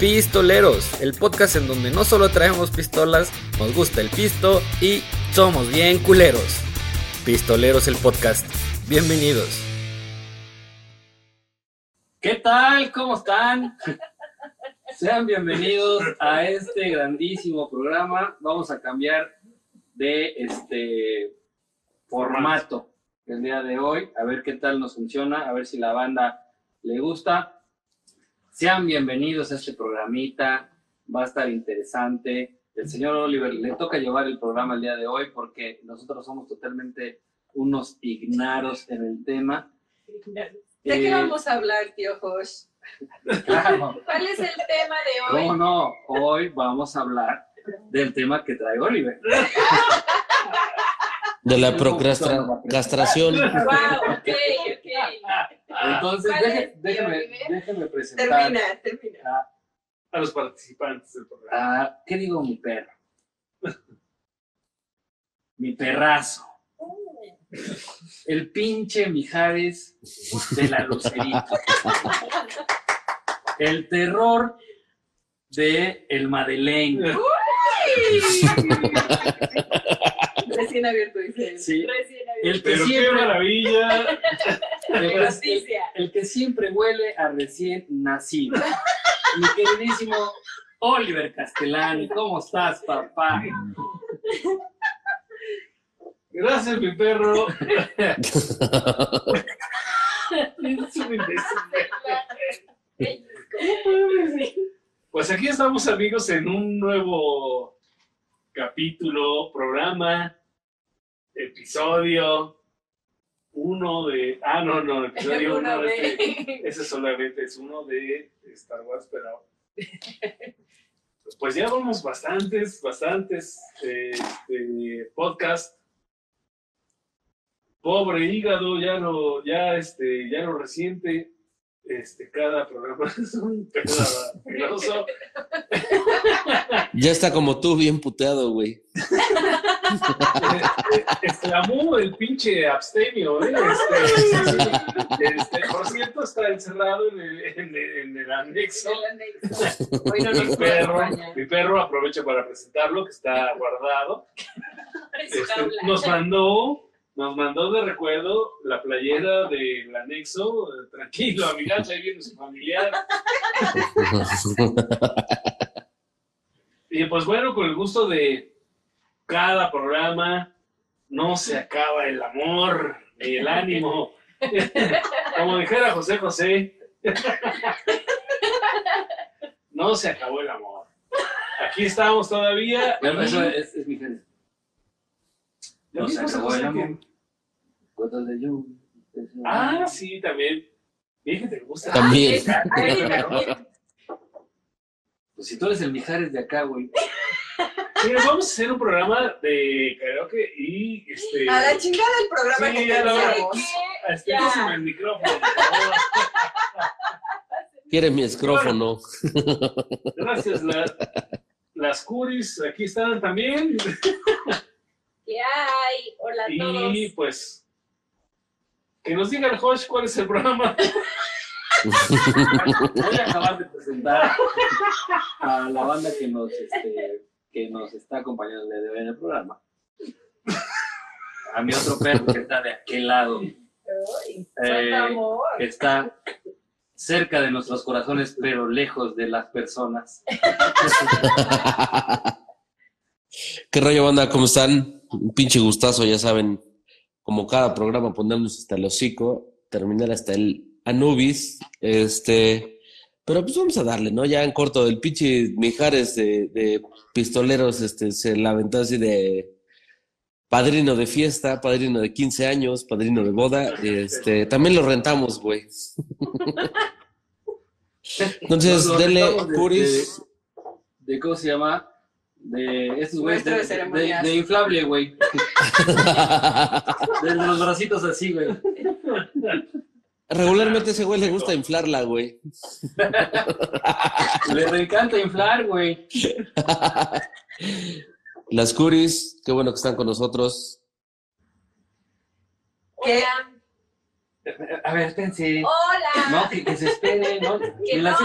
Pistoleros, el podcast en donde no solo traemos pistolas, nos gusta el pisto y somos bien culeros. Pistoleros el podcast. Bienvenidos. ¿Qué tal? ¿Cómo están? Sean bienvenidos a este grandísimo programa. Vamos a cambiar de este formato el día de hoy, a ver qué tal nos funciona, a ver si la banda le gusta. Sean bienvenidos a este programita, va a estar interesante. El señor Oliver le toca llevar el programa el día de hoy porque nosotros somos totalmente unos ignaros en el tema. ¿De qué Eh, vamos a hablar, tío Josh? claro. ¿Cuál es el tema de hoy? ¿Cómo no? Hoy vamos a hablar del tema que trae Oliver. De la procrastinación. Wow. Entonces, ¿Cuál deje- es, déjeme, Oliver? déjeme presentar Termina, termina. a, a los participantes del programa. a- ¿qué digo mi perro? Mi perrazo. El pinche Mijares de la Lucerita. El terror de el Madeleine. Recién abierto, dice. él. Sí. Recién abierto. El que Pero qué siempre, maravilla. el, que- Justicia. el que siempre huele a recién nacido. Mi queridísimo Oliver Castellani, ¿cómo estás, papá? Gracias, mi perro. Es un imbécil. Pues aquí estamos, amigos, en un nuevo capítulo, programa, episodio. Uno de. Ah, no, no, episodio uno. Uno de- Ese solamente es uno de Star Wars, pero. Pues ya vamos bastantes, bastantes eh, podcast. Pobre hígado, ya lo, ya este, ya lo resiente. Este, cada programa es un pedo peligroso. Ya está como tú, bien puteado, güey. Eh, exclamó el pinche abstemio, ¿eh? Este. Este, por cierto, está encerrado en el, en el- en el anexo. El anexo. Hoy no Mi perro, mi perro aprovecha para presentarlo, que está guardado. Este, nos mandó, nos mandó de recuerdo la playera del anexo. Tranquilo, amigacho, ahí viene su familiar. Y pues bueno, con el gusto de cada programa, no se acaba el amor ni el ánimo. Como dijera José José, no se acabó el amor. Aquí estamos todavía. Eso y- es, es mi género. No se acabó el amor. Que- de. Ah, sí, también. Dije, te gusta. También. Pues si tú eres el Mijares de acá, güey. Mira, vamos a hacer un programa de karaoke y este. A la chingada el programa Sí, que ya lo pásame el micrófono. Quiere mi escrófono. Gracias, la- las curis aquí están también. ¿Qué hay? Hola a todos. Y pues, que nos diga el Josh cuál es el programa. Voy a acabar de presentar a la banda que nos, este, que nos está acompañando el día de hoy en el programa. A mi otro perro que está de aquel lado, Ay, Eh, que está cerca de nuestros corazones, pero lejos de las personas. ¿Qué rollo, banda? ¿Cómo están? Un pinche gustazo, ya saben. Como cada programa ponemos hasta el hocico, terminar hasta el Anubis. Este. Pero pues vamos a darle, ¿no? Ya en corto, el pinche Mijares de, de pistoleros este, se la aventó así de padrino de fiesta, padrino de 15 años, padrino de boda. Este, también lo rentamos, güey. Entonces, dele, Puris. De, de- ¿Cómo se llama? De estos güeyes de, de de, ceremonias. de inflable, güey. De los bracitos así, güey. Regularmente a ese güey le gusta inflarla, güey. Le encanta inflar, güey. Las curis, qué bueno que están con nosotros. ¿Qué? A ver, espérense. Hola. No, que, que se esperen, ¿no? Que sé-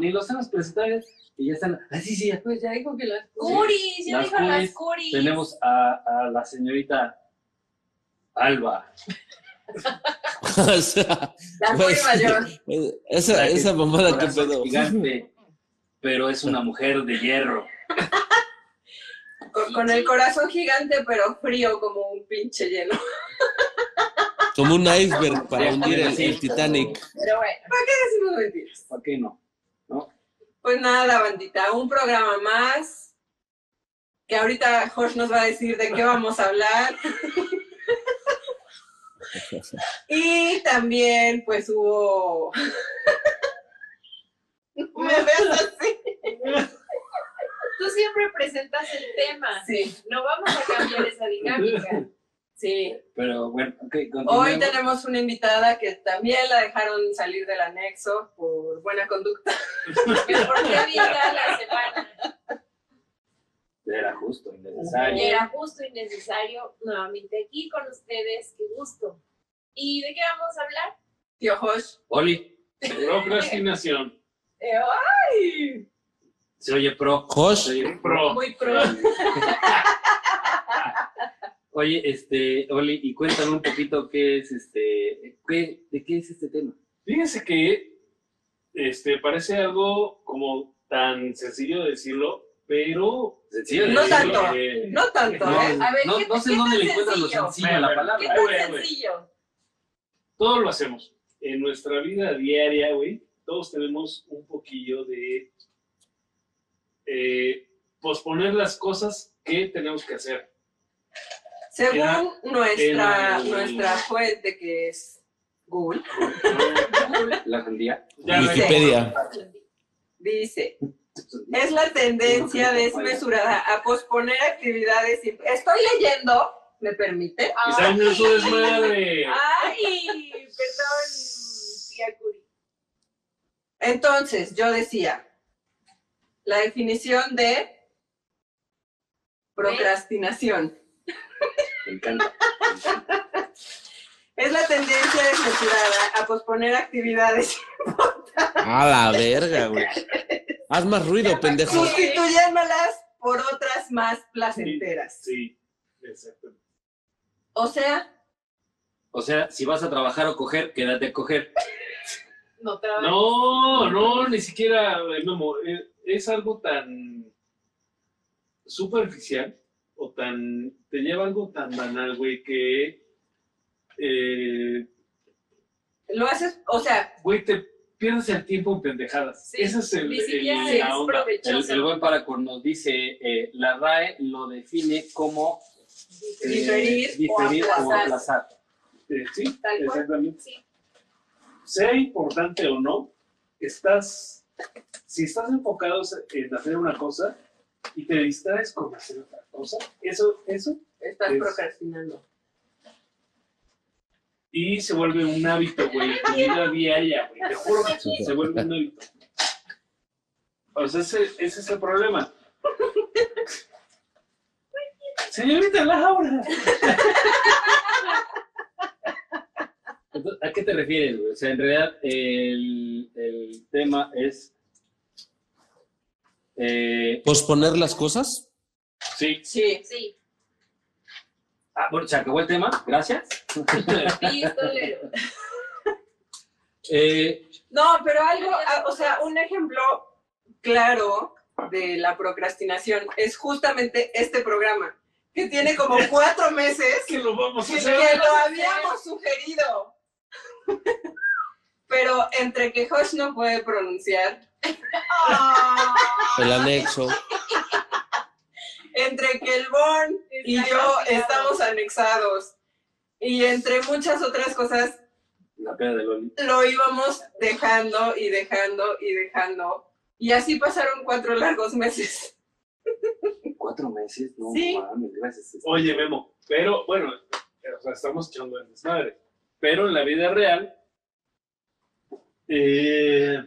ni los hemos presentado y ya están. Ah, sí, sí, pues ya dijo que las. Curis, ya Las dijo las curis. Tenemos a, a la señorita Alba. O sea, La pues, mayor. esa, La que- esa mamada que pedo. gigante, pero es una mujer de hierro. Con, con el corazón gigante, pero frío como un pinche hielo. Como un iceberg para hundir el, el Titanic. Pero bueno, ¿Qué decimos mentiras? ¿Para qué no? Pues nada, bandita, un programa más. Que ahorita Josh nos va a decir de qué vamos a hablar. y también, pues hubo. Me ves así. tú siempre presentas el tema. Sí, No vamos a cambiar esa dinámica. Sí. Pero bueno, ok, Hoy tenemos una invitada que también la dejaron salir del anexo por buena conducta. ¿Por qué viene la semana? Era justo, innecesario. Era justo y necesario nuevamente aquí con ustedes. Qué gusto. ¿Y de qué vamos a hablar? Tío Josh. Oli, Procrastinación. Eh, ¡Ay! se oye pro. Josh, Se oye Pro. Muy pro. Oye, este, Oli, y cuéntame un poquito qué es este, qué, de qué es este tema. Fíjense que este, parece algo como tan sencillo de decirlo, pero. Sencillo de No decirlo. tanto. eh, No tanto, No, ¿eh? A ver, no, ¿qué- no sé qué dónde le encuentras lo sencillo? a la ¿Qué palabra. Ay, güey, tan güey. sencillo? Todo lo hacemos. En nuestra vida diaria, güey, todos tenemos un poquillo de eh, posponer las cosas que tenemos que hacer. Según nuestra, nuestra fuente que es Google, La ves. Wikipedia. dice, es la tendencia desmesurada a posponer actividades. Estoy leyendo, ¿me permite? Está en su desmadre. Ay, perdón, tía Curi. Entonces, yo decía, la definición de procrastinación. Me encanta. Es la tendencia desmesurada a posponer actividades A la verga, güey. Haz más ruido, pendejo. sustituyéndolas por otras más placenteras. Sí, exacto. O sea, O sea, si vas a trabajar o coger, quédate a coger. No trabajo. No, no, ni siquiera, eh, Memo, eh, es algo tan superficial o tan, te lleva algo tan banal, güey, que, eh, lo haces, o sea, güey, te pierdes el tiempo en pendejadas. Sí, Ese es el, el- Sí, la onda. El, el buen Paracor nos dice, eh, la RAE lo define como eh, Diferir o diferir o aplazar. aplazar. Eh, sí, Tal exactamente. Sí. Sea importante o no, estás, si estás enfocado en hacer una cosa y te distraes con hacer otra cosa, eso, eso, estás Es- procrastinando. y se vuelve un hábito, güey, tu vida diaria, güey, te juro que se vuelve un hábito. O sea, ese, ese es el problema. Señorita Laura. Entonces, ¿A qué te refieres, güey? O sea, en realidad el, el tema es... eh, ¿Posponer las cosas? Sí. Sí. Sí, ah, bueno, se acabó el tema, gracias. Eh, No, pero algo, ah, o sea, un ejemplo claro de la procrastinación es justamente este programa, que tiene como cuatro meses que lo vamos a que, hacer. que lo habíamos sugerido. Pero entre que Josh no puede pronunciar, El anexo. entre que el Bon y yo estamos anexados, y entre muchas otras cosas, la pena de Loli. lo íbamos dejando y dejando y dejando. Y así pasaron cuatro largos meses. Cuatro meses, no Sí. mames, gracias. Oye, Memo, pero bueno, o sea, estamos echando el desmadre. Pero en la vida real, eh,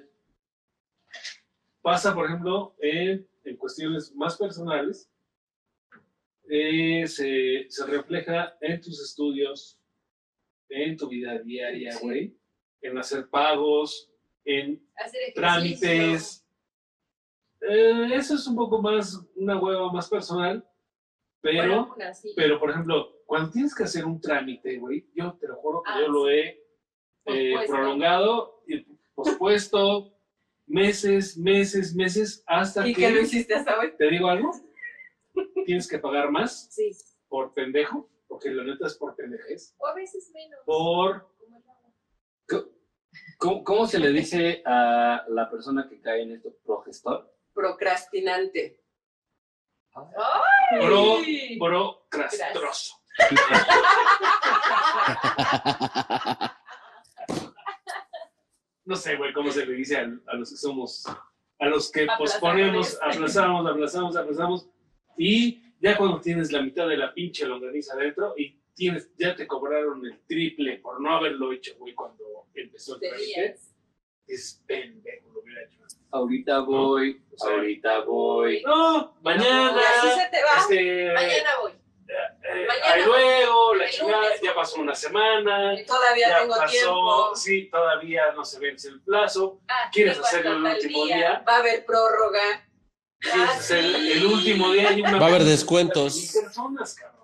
pasa, por ejemplo, en, en cuestiones más personales, eh, se, se refleja en tus estudios, en tu vida diaria, Sí. güey, en hacer pagos, en Hacer trámites, Eh, eso es un poco más, una hueva más personal, pero, Bueno, pero por ejemplo, cuando tienes que hacer un trámite, güey, yo te lo juro que Ah, yo lo he eh, prolongado pospuesto meses, meses, meses, hasta ¿Y que, qué lo hiciste hasta hoy? te digo algo, tienes que pagar más Sí. por pendejo, porque la neta es por pendejez, O a veces menos. por. ¿Cómo, cómo se le dice a la persona que cae en esto? ¿Progestor? Procrastinante. pro, procrastroso. No sé, güey, cómo se le dice a, a los que somos, a los que posponemos, Aplazadores. aplazamos, aplazamos, aplazamos, y ya cuando tienes la mitad de la pinche longaniza adentro y tienes, ya te cobraron el triple por no haberlo hecho, güey, cuando empezó el trámite, es pendejo, lo hubiera hecho. Ahorita voy, O sea, ahorita voy. No, mañana, así se te va. este, Mañana voy. Eh, mañana. ahí luego, la chingada, lunes. ya pasó una semana, Todavía ya tengo pasó, tiempo. sí, todavía no se vence el plazo, Ah, quieres hacerlo el último día, Va a haber prórroga. quieres Ah, hacer sí. el último día y una Va a haber descuentos. personas, cabrón.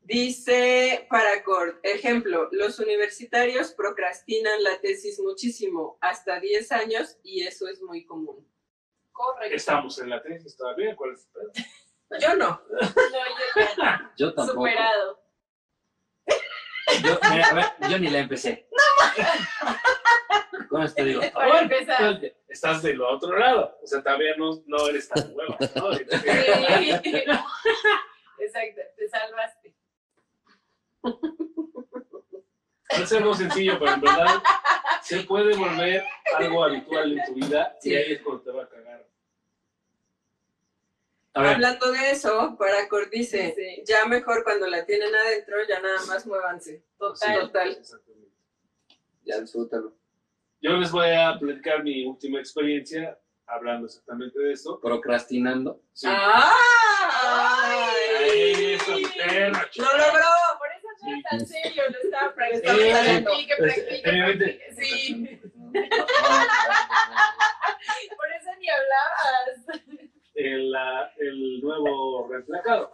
Dice Paracord, ejemplo, los universitarios procrastinan la tesis muchísimo, hasta 10 años, y eso es muy común. Correcto. Estamos en la tesis todavía, ¿cuál es el? Yo no. No, yo ya. Yo tampoco. Superado. Yo, mira, a ver, yo ni la empecé. Con esto digo. Para empezar. pues, Estás del otro lado, o sea, todavía no, no eres tan hueva, ¿no? Sí. Exacto, te salvaste. Es algo sencillo, pero en verdad se puede volver algo habitual en tu vida y ahí es cuando te va a cagar. Hablando de eso, Paracord dice, Sí. ya mejor cuando la tienen adentro, ya nada más muévanse. Total. Total. Exactamente. ya disfrútalo. Yo les voy a platicar mi última experiencia hablando exactamente de esto. Procrastinando. Sí. ¡Ay! Eso, perro, ¡Lo logró! Por eso no es tan serio, lo estaba practicando. Practique, practique, Obviamente. practique. Sí. Por eso ni hablabas. El, el nuevo reemplacado.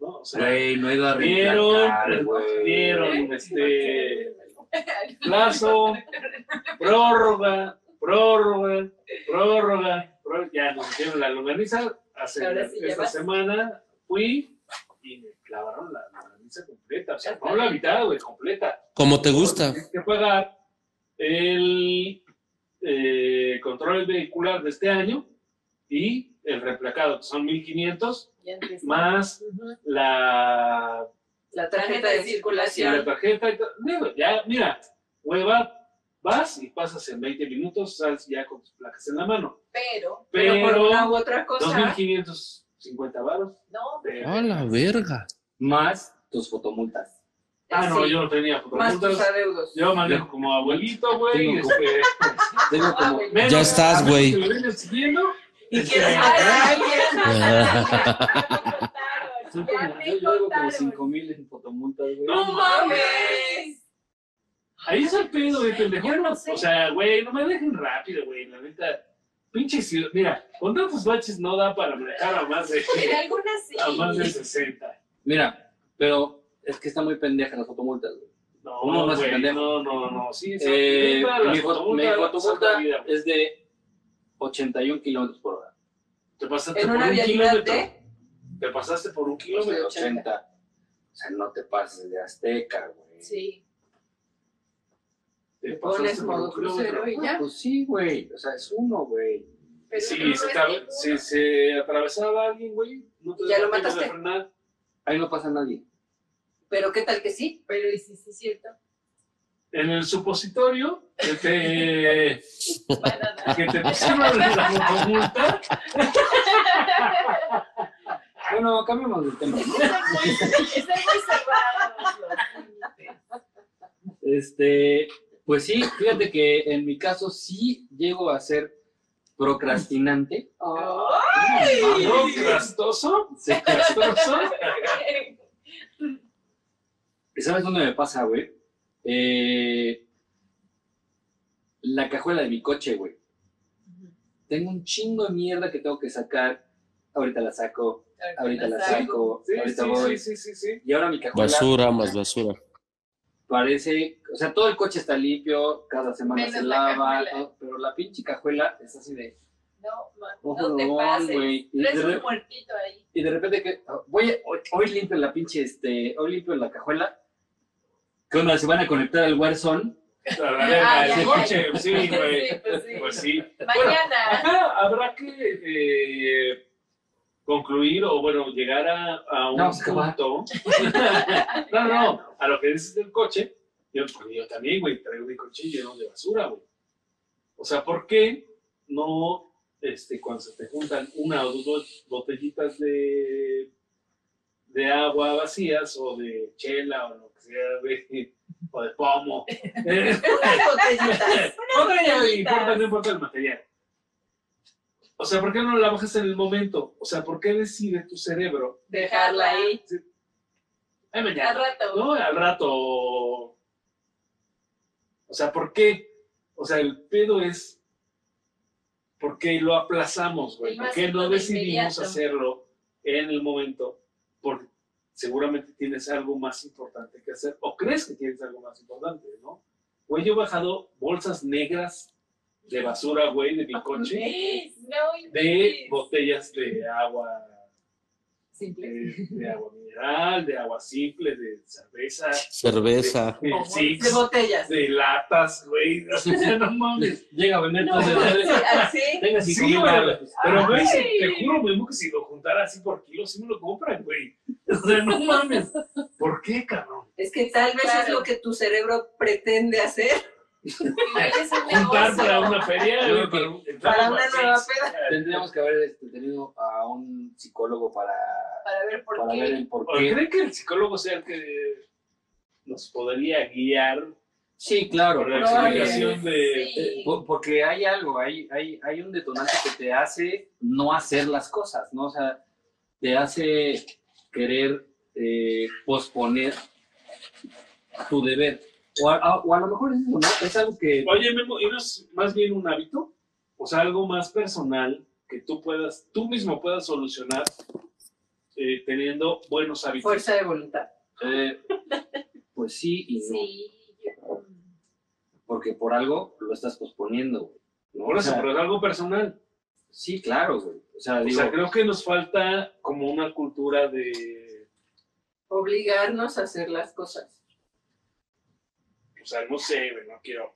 ¿No? O sea, Güey, no he ido a vieron, reemplacar, güey. vieron este plazo, prórroga, prórroga, prórroga, prórroga. ya nos hicieron la longaniza hace sí, esta semana fui y me clavaron la longaniza completa, o sea, no la mitad, güey, completa. Como te gusta. Tienes que pagar el eh, control vehicular de este año y el reemplacado, que son 1500, Ya empezó. más la, La tarjeta de la circulación. tarjeta. todo. Digo, ya, mira, hueva, vas y pasas en 20 minutos, sales ya con tus placas en la mano. Pero, Pero por Pero, una u otra cosa, 2550 varos. no, de- A la verga. Más tus fotomultas. Ah, no, sí, yo no tenía más tus fotomultas. adeudos. Yo manejo como abuelito, güey. Tengo como- Este, Tengo como. menos- Ya estás, güey. siguiendo. Y quieres matar a alguien. Son Ya como- me yo llevo como contaron. 5 mil en fotomultas, güey. No No mames. Ahí es el pedo de pendejo. No sé. O sea, güey, no me dejen rápido, güey. La neta, pinche ciudad. Mira, con tantos baches no da para manejar a más de, En algunas sí. a más de 60. Mira, pero es que está muy pendeja las fotomultas, güey. No, Uno no güey, pendejo. no, no, no. Sí, sí. Eh, mi, las fo- mi fotomultas fotomulta güey. es de 81 kilómetros por hora. Te pasaste En por una un kilómetro. de... Te pasaste por un de kilómetro. 80. O sea, no te pases de Azteca, güey. Sí. Te pones modo crucero y ya. Pues sí, güey. O sea, es uno, güey. Pero Sí, no se, ninguno. se, se atravesaba alguien, güey. No te Ya lo mataste. frenar. Ahí no pasa nadie. Pero qué tal que sí. Pero y sí, sí, es cierto. En el supositorio que te, que te pusieron la fotomulta, Bueno, cambiamos de tema. ¿no? Este, pues sí, fíjate que en mi caso sí llego a ser procrastinante. ¿no? Crastoso, Sí. castroso. ¿Y sabes dónde me pasa, güey? Eh, la cajuela de mi coche, güey. tengo un chingo de mierda que tengo que sacar, ahorita la saco, ahorita la saco, Sí, ahorita sí, voy. sí, sí, sí, sí. Y ahora mi cajuela Basura más basura. parece, o sea, todo el coche está limpio, cada semana Menos se la lava, todo, pero la pinche cajuela es así de, No, man, Ojo, no te no, pases. güey. Y de un muertito ahí. y de repente que, voy, a- hoy, hoy limpio la pinche, este, hoy limpio la cajuela, que onda, se van a conectar al Warzone, Ah, ya, el ya. coche, sí, güey. Sí, pues sí. Pues sí. Mañana. Ajá, habrá que eh, concluir o, bueno, llegar a, a un No, punto. no, no, a lo que dices del coche. Yo, pues, yo también, güey, traigo mi coche lleno de basura, güey. O sea, ¿por qué no, este, cuando se te juntan una o dos botellitas de, de agua vacías o de chela o lo sea, güey, o de pomo? Unas botellitas. no, importa, no importa el material. O sea, ¿por qué no la bajas en el momento? O sea, ¿por qué decide tu cerebro? Dejarla ahí. Ay, Al mañana. rato. No, al rato. O sea, ¿por qué? O sea, el pedo es. ¿Por qué lo aplazamos, güey? ¿Por qué no de decidimos inmediato. hacerlo en el momento? Porque seguramente tienes algo más importante que hacer. O crees que tienes algo más importante, ¿no? Güey, yo he bajado bolsas negras de basura, güey, de mi coche, No, de botellas de agua Simple. de, de agua mineral, de agua simple, de cerveza, Cerveza. de, de Como Six, De botellas. de latas, güey. O sea, no mames. llega a vender No, así. tenga cinco Sí, mil. Pero, güey, te juro mismo que si lo juntara así por kilo, sí me lo compran, güey. O sea, no mames. ¿Por qué, cabrón? Es que tal vez es Claro. lo que tu cerebro pretende hacer Es un Juntar para una feria, para, una nueva peda. Tendríamos que haber este, tenido a un psicólogo para, Para ver por para qué. ver el por ¿O qué. ¿Creen que el psicólogo sea el que nos podría guiar Sí, claro. por la explicación de... Sí. Eh, por- Porque hay algo, hay, hay, hay un detonante que te hace no hacer las cosas, ¿no? O sea, te hace querer eh, posponer tu deber. O a, a- o a lo mejor es eso, ¿no? Es algo que... Oye, Memo, ¿y no es más bien un hábito? O sea, algo más personal que tú puedas, tú mismo puedas solucionar eh, teniendo buenos hábitos. Fuerza de voluntad. eh, pues sí y no. Sí. yo- Porque por algo lo estás posponiendo, ¿no? Por O eso, sea, pero es algo personal. Sí, claro, güey. O sea, O digo, sea, creo que nos falta como una cultura de, Obligarnos a hacer las cosas. o sea, no sé, güey, no quiero,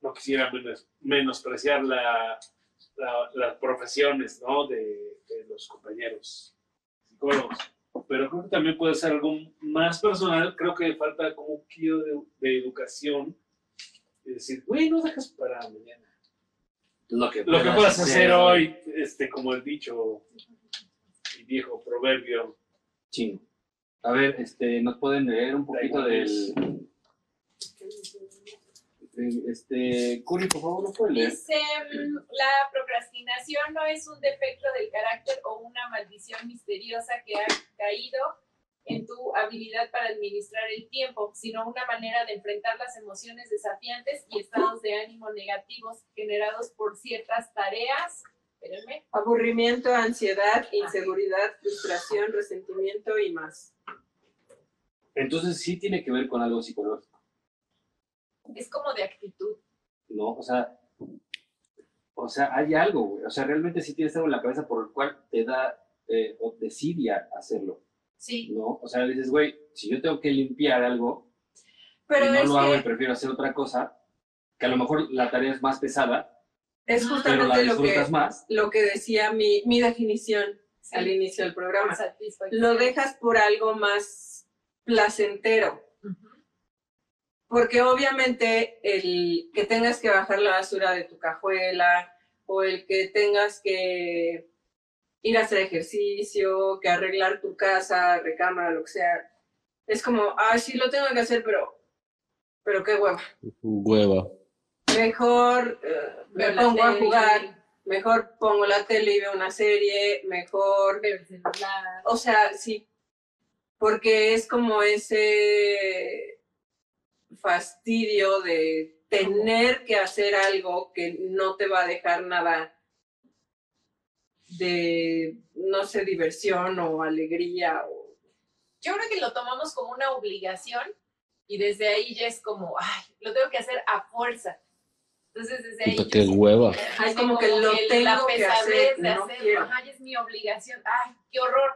no quisiera menos- menospreciar la, la- las profesiones, ¿no? De, de los compañeros psicólogos. Pero creo que también puede ser algo más personal. Creo que falta como un kilo de, de educación. Y decir, güey, no dejes para mañana. Lo que, Lo que puedas hacer hoy, este, como el dicho y viejo proverbio. Chingo. A ver, este, ¿nos pueden leer un poquito del... Este, Curi, por favor, ¿no pueden leer? Dice, mm, la procrastinación no es un defecto del carácter o una maldición misteriosa que ha caído en tu habilidad para administrar el tiempo, sino una manera de enfrentar las emociones desafiantes y estados de ánimo negativos generados por ciertas tareas. Espérenme. Aburrimiento, ansiedad, inseguridad, frustración, resentimiento y más. Entonces sí tiene que ver con algo psicológico, Es como de actitud. ¿no? O sea, o sea, hay algo, güey. O sea, realmente sí tienes algo en la cabeza por el cual te da eh, o decide a hacerlo, Sí. ¿no? O sea, dices, güey, si yo tengo que limpiar algo Pero y no es lo hago y prefiero hacer otra cosa, que a lo mejor la tarea es más pesada, es pero la justamente lo que, más. lo que decía mi, mi definición sí. al inicio del programa. Satisfacción. Lo dejas por algo más placentero. Porque obviamente el que tengas que bajar la basura de tu cajuela o el que tengas que ir a hacer ejercicio, que arreglar tu casa, recámara, lo que sea, es como, ah, sí lo tengo que hacer, pero, pero qué hueva. Hueva. Mejor eh, me pongo a jugar, mejor pongo la tele y veo una serie, mejor ver el celular. o sea, sí, porque es como ese fastidio de tener que hacer algo que no te va a dejar nada de, no sé, diversión o alegría o Yo creo que lo tomamos como una obligación y desde ahí ya es como, ay, lo tengo que hacer a fuerza. Entonces desde ahí... Qué hueva. Ay, como que lo la tengo que pesadez hacer, de no ajá, ya es mi obligación, ay, qué horror,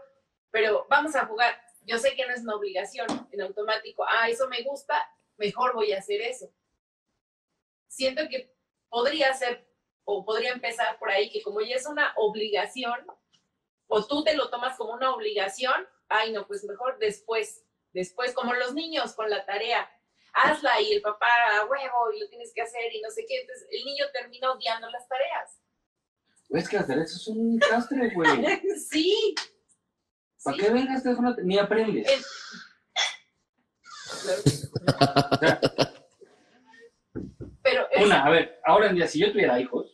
pero vamos a jugar. Yo sé que no es una obligación en automático, ah, eso me gusta, mejor voy a hacer eso. Siento que podría ser, o podría empezar por ahí, que como ya es una obligación, o tú te lo tomas como una obligación, ay, no, pues mejor después, después, como los niños con la tarea, hazla y el papá a huevo y lo tienes que hacer y no sé qué, entonces el niño termina odiando las tareas. Es que hacer eso es un castre, güey. Sí. ¿Para sí. qué vengas Ni aprendes. El- Pero es- Una, a ver, ahora en día, si yo tuviera hijos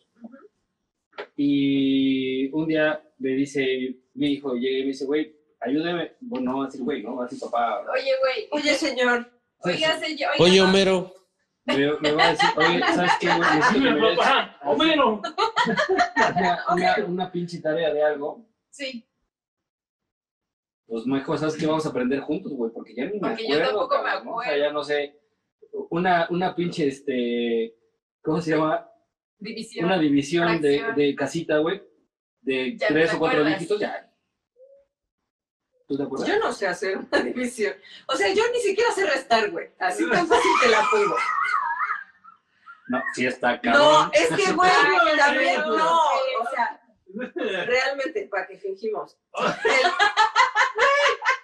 y un día me dice mi hijo, llega y me dice, güey, ayúdame. Bueno, no va a decir, güey, no va a decir papá. oye, güey, Oye, señor, oiga, señor, oiga, Oye, Homero, Me, me va a decir, oye, ¿sabes qué, güey? Des papá, Homero. una, una, una pinche tarea de algo. Sí, Pues mejor, ¿sabes qué? Vamos a aprender juntos, güey, porque ya ni me Porque yo acuerdo. tampoco me ¿no? O sea, acuerdo. ya no sé. Una, una pinche, este, ¿cómo se llama? División. Una división de, de casita, güey, de Ya tres o cuatro acuerdas. dígitos, ya. ¿Tú te acuerdas? yo no sé hacer una división. O sea, yo ni siquiera sé restar, güey. Así tan fácil te la pongo. No, sí está cabrón. No, es que, güey, también, no. O sea, realmente, para que fingimos. El- Güey,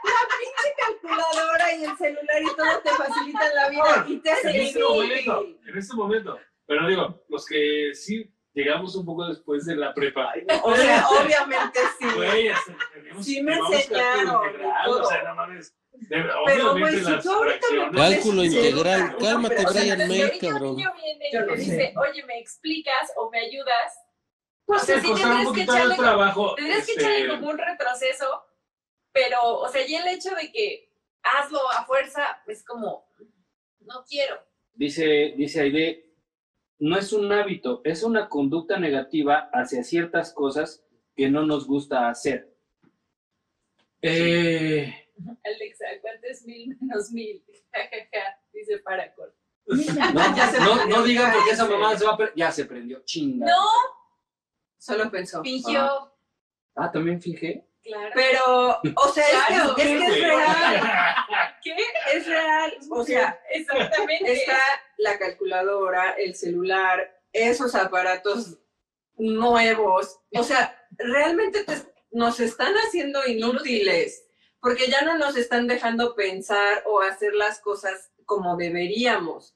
la pinche calculadora y el celular y todo te facilitan la vida y te En este momento, en este momento. Pero digo, los que sí llegamos un poco después de la prepa. O sea, obviamente sí. Güey, tenemos- Sí me enseñaron integral. O sea, no mames. De- Pero, güey, si tú ahorita me Cálculo integral. Cálmate, pero, o sea, Brian Si May, cabrón. niño viene y sé. dice, oye, ¿me explicas o me ayudas? Pues O sea, sí tendrías que echarle- trabajo. Tendrías que este, echarle como un retroceso, pero, o sea, y el hecho de que hazlo a fuerza es como, no quiero. Dice, dice Aide, no es un hábito, es una conducta negativa hacia ciertas cosas que no nos gusta hacer. Eh, Alexa, ¿cuánto es mil menos mil? Ja, ja, ja, dice Paracol. no, Ya se no, digan porque esa mamá se va a... Ya se prendió, chinga. No, Solo pensó. fingió, Ah, también fijé. Claro. Pero, o sea, es que- es, que, es real. ¿Qué? Es real. O sea, Exactamente. está la calculadora, el celular, esos aparatos nuevos. O sea, realmente te- nos están haciendo inútiles, porque ya no nos están dejando pensar o hacer las cosas como deberíamos.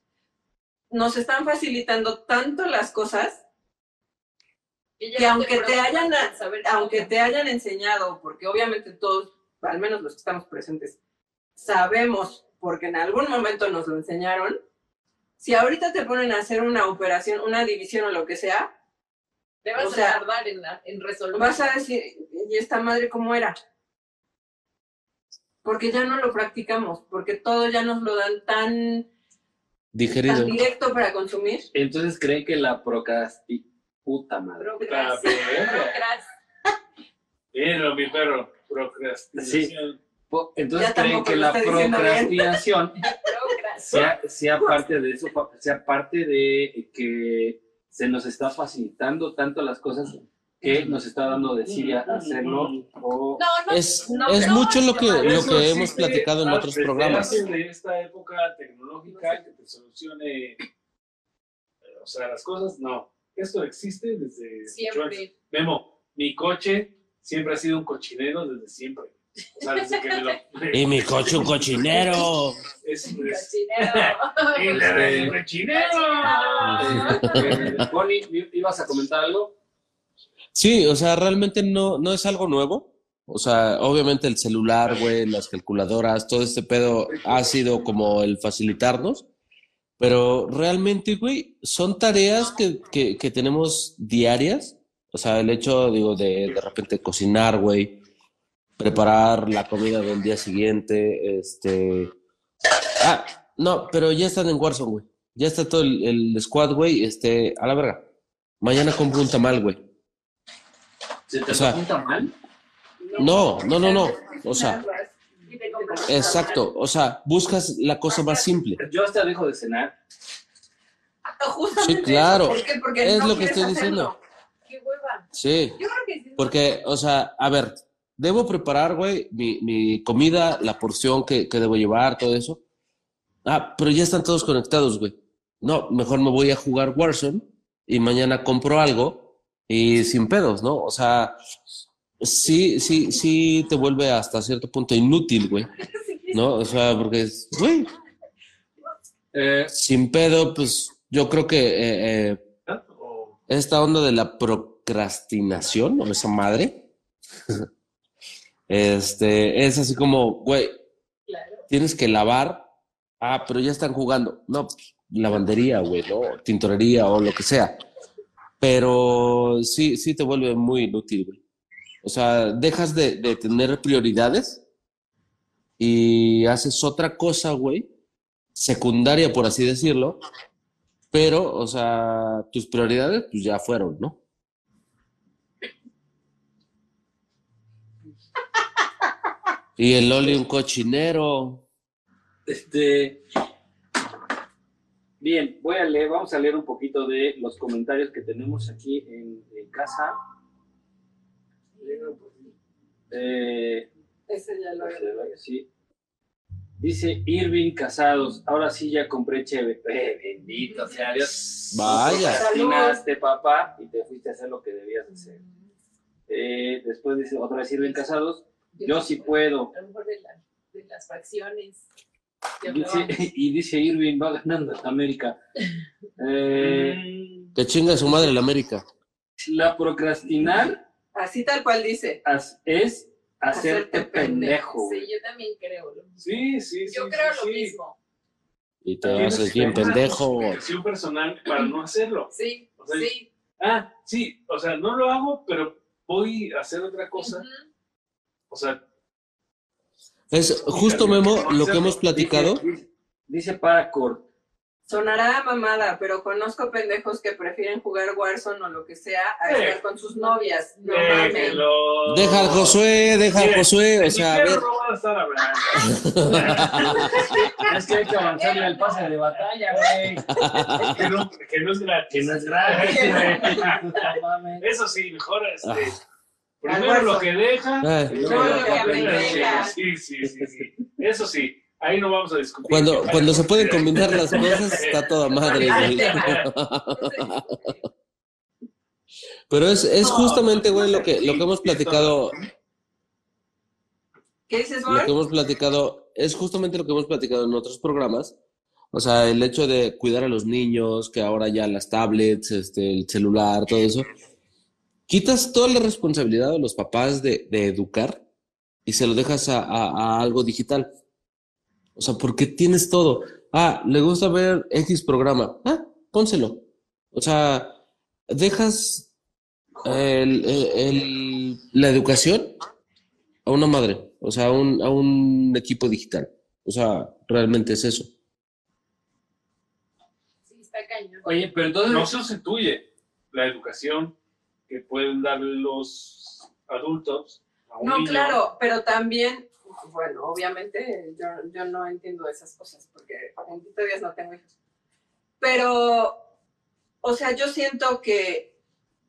Nos están facilitando tanto las cosas que aunque te hayan, saber aunque te hayan enseñado, porque obviamente todos, al menos los que estamos presentes, sabemos, porque en algún momento nos lo enseñaron, si ahorita te ponen a hacer una operación, una división o lo que sea, te vas o sea, a tardar en, la- en resolver. vas a decir, ¿y esta madre cómo era? Porque ya no lo practicamos, porque todo ya nos lo dan tan, Digerido. tan directo para consumir. Entonces creen que la procrasti... Puta madre. Procras- Está bien. procras- Mira, mi perro. Procrastinación. Entonces creen que la procrastinación procras- sea, sea parte de eso, sea parte de que se nos está facilitando tanto las cosas que nos está dando desidia hacerlo o No, no, Es, no, es no, mucho lo que, lo que hemos platicado en otros programas. de esta época tecnológica que te solucione, eh, o sea, las cosas, no. Esto existe desde siempre. Memo, mi coche siempre ha sido un cochinero desde siempre. O sea, desde que me lo. Y mi coche un cochinero. Es, es, Cochinero. ¡Y le de cochinero! Eh, Bonnie, ¿ibas a comentar algo? Sí, o sea, realmente no, no es algo nuevo. O sea, obviamente el celular, güey, las calculadoras, todo este pedo ha sido como el facilitarnos. Pero realmente, güey, son tareas que, que, que tenemos diarias. O sea, el hecho, digo, de de repente cocinar, güey, preparar la comida del día siguiente, este... Ah, no, pero ya están en Warzone, güey. Ya está todo el, el squad, güey, este, a la verga. Mañana compro un tamal, güey. ¿Se te O sea, resulta mal? No, no, no, no. O sea, exacto. O sea, buscas la cosa más simple. Yo hasta dejo de cenar. Ah, Justamente Sí, claro. eso. ¿Por qué? Porque Es no lo que estoy hacerlo. diciendo. Qué hueva. Sí. Yo creo que sí. Porque, o sea, a ver, debo preparar, güey, mi, mi comida, la porción que, que debo llevar, todo eso. Ah, pero ya están todos conectados, güey. No, mejor me voy a jugar Warzone y mañana compro algo y sin pedos, ¿no? O sea, sí, sí, sí te vuelve hasta cierto punto inútil, güey. ¿No? O sea, porque es, güey, Eh, sin pedo, pues yo creo que eh, eh, esta onda de la procrastinación o esa madre, este, es así como, güey, Claro. tienes que lavar, ah, pero ya están jugando, no, pues, lavandería, güey, ¿no? Tintorería o lo que sea, pero sí, sí te vuelve muy inútil, güey. O sea, dejas de, tener prioridades y haces otra cosa, güey, secundaria, por así decirlo, pero, o sea, tus prioridades, pues ya fueron, ¿no? Y el Oli un cochinero. Este. Bien, voy a leer, vamos a leer un poquito de los comentarios que tenemos aquí en casa. Eh, Ese ya lo sí. Dice Irving Casados, ahora sí ya compré cheve. Eh, bendito sea Dios. Vaya. Procrastinaste, papá, y te fuiste a hacer lo que debías hacer. Eh, después dice otra vez Irving Casados, yo sí puedo. A lo mejor de, la- de las facciones. Dice- y dice Irving, va ganando América. Eh, Que chinga su madre la América. la procrastinar Así tal cual dice. as- es hacerte Hacerte pendejo. Sí, yo también creo lo mismo. Sí, sí, sí. Yo sí, creo lo sí. mismo. Y te bien tener una pendejo. justificación personal para no hacerlo. Sí, O sea, sí. Ah, sí, o sea, no lo hago, pero voy a hacer otra cosa. O sea, Es justo, Memo, lo que hemos platicado. Dice, dice, dice Paracord, Sonará mamada, pero conozco pendejos que prefieren jugar Warzone o lo que sea a Eh. estar con sus novias. No mames. Deja al Josué, deja al Josué. O sea, a ver. no a estar hablando. es que hay que avanzarle al pase de batalla, güey. que, no, que no es gratis. Que no es gratis, güey. No mames. Eso sí, mejor este. Ah. Primero lo que deja. Luego lo que aprendes. Sí, sí, sí, sí. Eso sí, ahí no vamos a discutir. Cuando, cuando se pueden combinar las cosas, está toda madre, güey. Pero es, es justamente, güey, lo que, lo que hemos platicado, ¿Qué dices, lo que hemos platicado, es justamente lo que hemos platicado en otros programas. O sea, el hecho de cuidar a los niños, que ahora ya las tablets, este, el celular, todo eso. Quitas toda la responsabilidad de los papás de, de educar y se lo dejas a, a- a algo digital. O sea, porque tienes todo. Ah, le gusta ver X programa. Ah, pónselo. O sea, dejas el- el- el- la educación a una madre, o sea, a un, a un equipo digital. O sea, realmente es eso. Sí, está cañón. Oye, pero entonces, No sustituye la educación que pueden dar los adultos a un No, niño. claro, pero también, bueno, obviamente yo, yo no entiendo esas cosas porque Dios no tengo hijos. Pero, o sea, yo siento que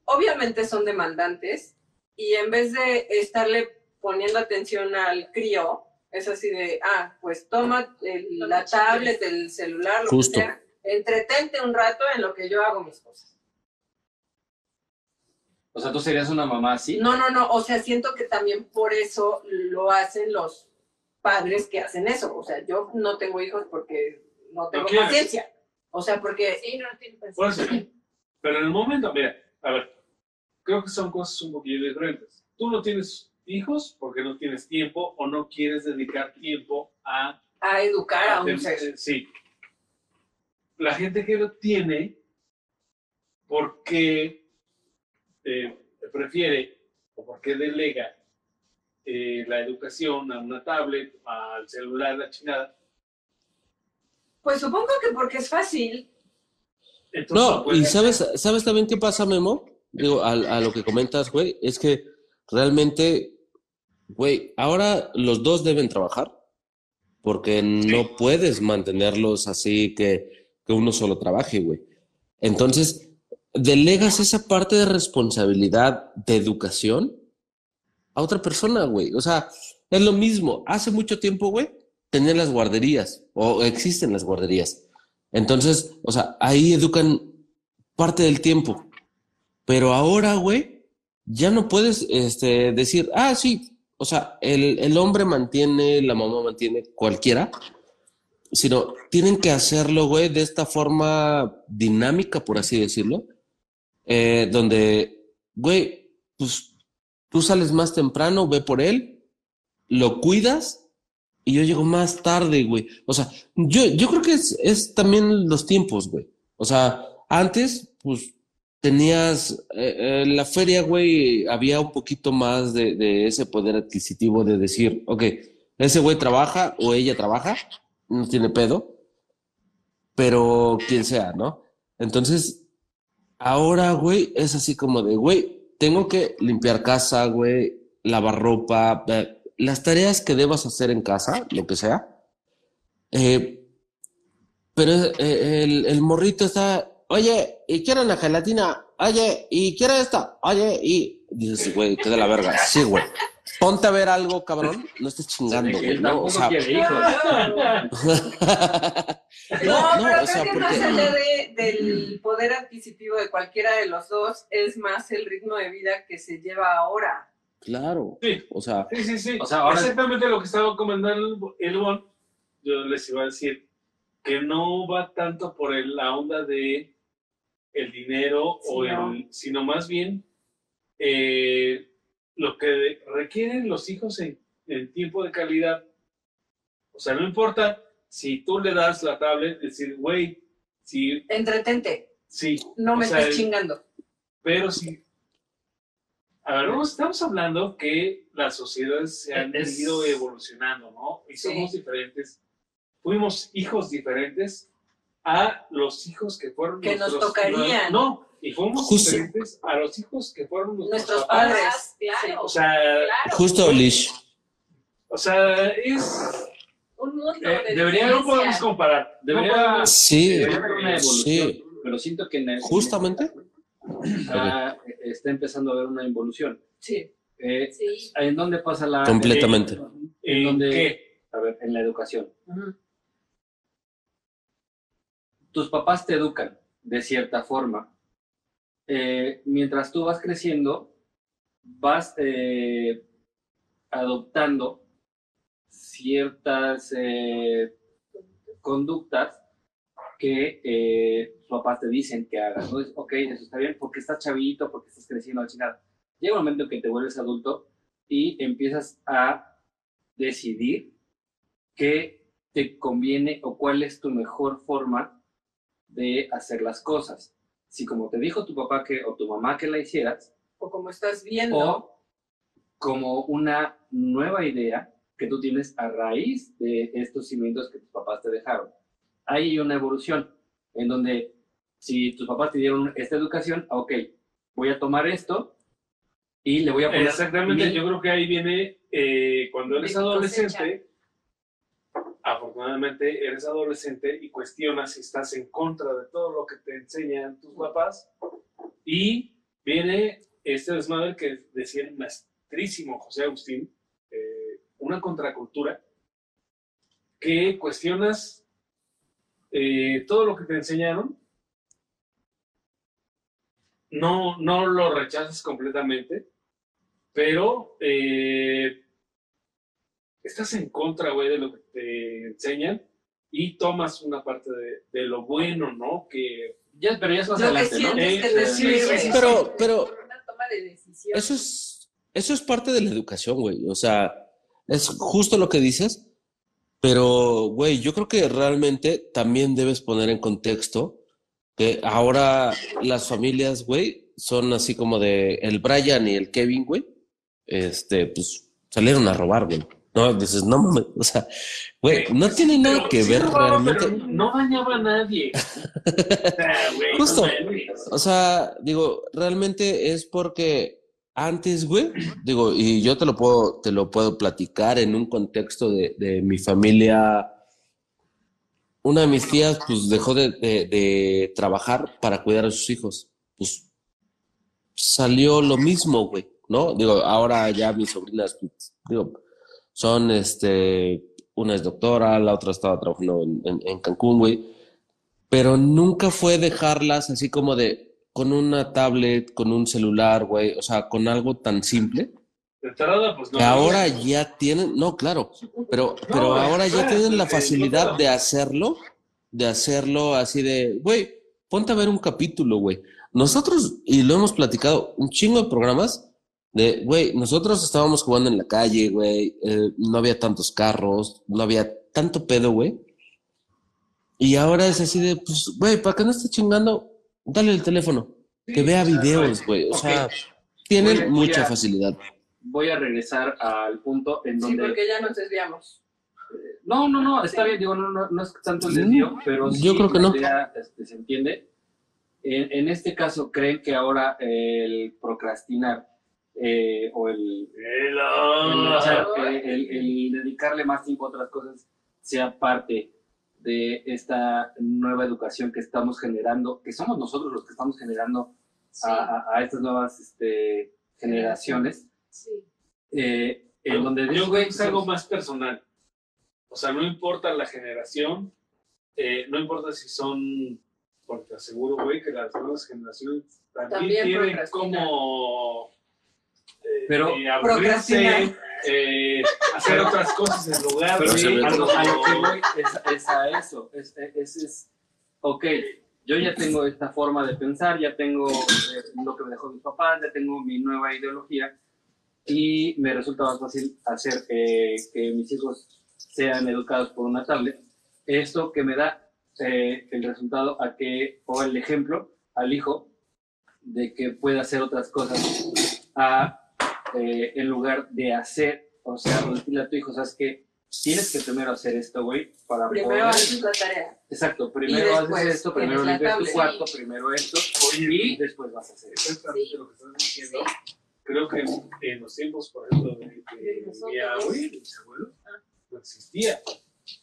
obviamente son demandantes y en vez de estarle poniendo atención al crío, es así de, ah, pues toma el- la tablet, el celular, lo Justo. que sea, entretente un rato en lo que yo hago mis cosas. O sea, tú serías una mamá así. No, no, no, o sea, siento que también por eso lo hacen los padres que hacen eso. O sea, yo no tengo hijos porque no tengo quieres. paciencia. O sea, porque Sí, no eso, paciencia. Pero en el momento, mira, a ver, creo que son cosas un poquillo diferentes. Tú no tienes hijos porque no tienes tiempo o no quieres dedicar tiempo a... a educar a un a- ser. Sí. La gente que lo tiene porque eh, prefiere o porque delega eh, la educación a una tablet, al celular, la chingada. Pues supongo que porque es fácil. Entonces, No, pues, y sabes, ¿sabes también qué pasa, Memo? digo, a, a lo que comentas, güey, es que realmente, güey, ahora los dos deben trabajar porque no puedes mantenerlos así que, que uno solo trabaje, güey. Entonces, delegas esa parte de responsabilidad de educación a otra persona, güey. O sea, es lo mismo. Hace mucho tiempo, güey, tenían las guarderías o existen las guarderías. Entonces, o sea, ahí educan parte del tiempo. Pero ahora, güey, ya no puedes este, decir, ah, sí, o sea, el, el hombre mantiene, la mamá mantiene, cualquiera, sino tienen que hacerlo, güey, de esta forma dinámica, por así decirlo, eh, donde, güey, pues tú sales más temprano, ve por él, lo cuidas y yo llego más tarde, güey. O sea, yo, yo creo que es, es también los tiempos, güey. O sea, antes, pues tenías eh, en la feria, güey, había un poquito más de, de ese poder adquisitivo de decir, ok, ese güey trabaja o ella trabaja, no tiene pedo, pero quien sea, ¿no? Entonces, ahora, güey, es así como de, güey, tengo que limpiar casa, güey, lavar ropa, eh, las tareas que debas hacer en casa, lo que sea. Eh, pero eh, el, morrito está, oye, y quiero una gelatina, oye, y quiero esta, oye, y dices, güey, qué de la verga, sí, güey. Ponte a ver algo, cabrón, no estés chingando, güey, ¿no? O sea. No, no, pero o sea, creo que más allá de- del poder adquisitivo de cualquiera de los dos, es más el ritmo de vida que se lleva ahora. Claro, Sí. o sea, Sí, sí, sí. O sea, ahora- Exactamente lo que estaba comentando el, el Bon, yo les iba a decir que no va tanto por el- la onda de el dinero o no. el, sino más bien eh, lo que requieren los hijos en, en tiempo de calidad. O sea, no importa si tú le das la tablet, decir, güey, si, Entretente, sí, no me estés chingando. pero sí. A ver, estamos hablando que las sociedades se han Es- ido evolucionando, ¿no? Y Sí. somos diferentes. Fuimos hijos diferentes a los hijos que fueron Que nos nuestros- tocarían. No, y fuimos Justo. diferentes a los hijos que fueron nuestros, padres. Claro, O sea, claro. justo, Lish, o sea, es. Un mundo eh, de debería, no podemos comparar. No Debería- podemos- sí, Debería haber una evolución, sí, pero siento que en el- justamente, Ah, está empezando a haber una evolución. Sí. Eh, Sí. ¿En dónde pasa la... Completamente. En ¿En donde, qué? A ver, en la educación. Tus papás te educan de cierta forma. Eh, mientras tú vas creciendo, vas eh, adoptando ciertas eh, conductas que tus papás te dicen que hagas. ¿no? Dices, ok, eso está bien, porque estás chavito, porque estás creciendo, chingada. Llega un momento en que te vuelves adulto y empiezas a decidir qué te conviene o cuál es tu mejor forma de hacer las cosas. Si como te dijo tu papá que o tu mamá que la hicieras, O como estás viendo, o como una nueva idea que tú tienes a raíz de estos cimientos que tus papás te dejaron. Hay una evolución en donde si tus papás te dieron esta educación, ah, ok, voy a tomar esto y le voy a poner Exactamente, mi- yo creo que ahí viene eh, cuando eres adolescente, afortunadamente eres adolescente y cuestionas si estás en contra de todo lo que te enseñan tus papás. Y viene este desmadre que decía el maestrísimo José Agustín, eh, una contracultura que cuestionas eh, todo lo que te enseñaron no, no lo rechazas completamente, pero eh, estás en contra, güey, de lo que te enseñan y tomas una parte de, de lo bueno, ¿no? Que Ya, pero ya es más Lo que adelante, ¿no? sientes que Eh, te sí, sirve. sí, sí. Pero- pero- una toma de decisión. eso es, eso es parte de la educación, güey. O sea, es justo lo que dices, pero, güey, yo creo que realmente también debes poner en contexto que ahora las familias, güey, son así como de el Brian y el Kevin, güey, este, pues salieron a robar, güey. No, dices, no mames, o sea, güey, no tiene nada Pero que sí ver realmente. no dañaba a nadie. Ah, güey, Justo. no. O sea, digo, realmente es porque antes, güey, digo, y yo te lo puedo, te lo puedo platicar en un contexto de, de mi familia. Una de mis tías, pues, dejó de, de- de trabajar para cuidar a sus hijos. Pues, salió lo mismo, güey, ¿no? Digo, ahora ya mis sobrinas, pues, digo, son, este, una es doctora, la otra estaba trabajando en, en- en Cancún, güey pero nunca fue dejarlas así como de con una tablet, con un celular, güey, o sea, con algo tan simple pues no. que ahora ya tienen, no, claro, pero, pero güey, ahora ya tienen la facilidad de hacerlo, de hacerlo así de, güey, ponte a ver un capítulo, güey. Nosotros, y lo hemos platicado, un chingo de programas de, güey, nosotros estábamos jugando en la calle, güey, eh, no había tantos carros, no había tanto pedo, güey. Y ahora es así de, pues, güey, para que no esté chingando, dale el teléfono, que vea videos, güey. O sea, tienen Voy a- voy mucha a- facilidad. Voy a regresar al punto en Sí, donde... porque ya nos desviamos. No, no, no, está bien, digo, no, no, no es tanto el desvío, pero Yo sí creo que no. idea, este, se entiende. En, en este caso, ¿creen que ahora el procrastinar eh, o el, el, echar- eh, el- el dedicarle más tiempo a otras cosas sea parte de esta nueva educación que estamos generando, que somos nosotros los que estamos generando Sí, a, a- a estas nuevas este, generaciones, sí. eh, en Yo- donde yo creo que es algo más personal. O sea, no importa la generación, eh, no importa si son, porque te aseguro, güey, que las nuevas generaciones también, También tienen como eh, Pero eh, abrirse, procrastinar. eh, hacer otras cosas en lugar Pero de sí, a lo, a lo que voy es, es a eso. Es, es, es, ok, yo ya tengo esta forma de pensar, ya tengo eh, lo que me dejó mis papás, ya tengo mi nueva ideología y me resulta más fácil hacer eh, que mis hijos sean educados por una tablet. Esto que me da eh, el resultado a que, o el ejemplo al hijo de que pueda hacer otras cosas a, eh, en lugar de hacer, o sea, decirle a tu hijo, sabes que tienes que primero hacer esto, güey, para Primero poder... haces la tarea. Exacto, primero haces esto, primero limpias tu cuarto, primero esto, y después vas a hacer esto. Exactamente lo que estás diciendo. Creo que en los tiempos, por ejemplo, de, de mi abuelo, mis abuelos, no existía,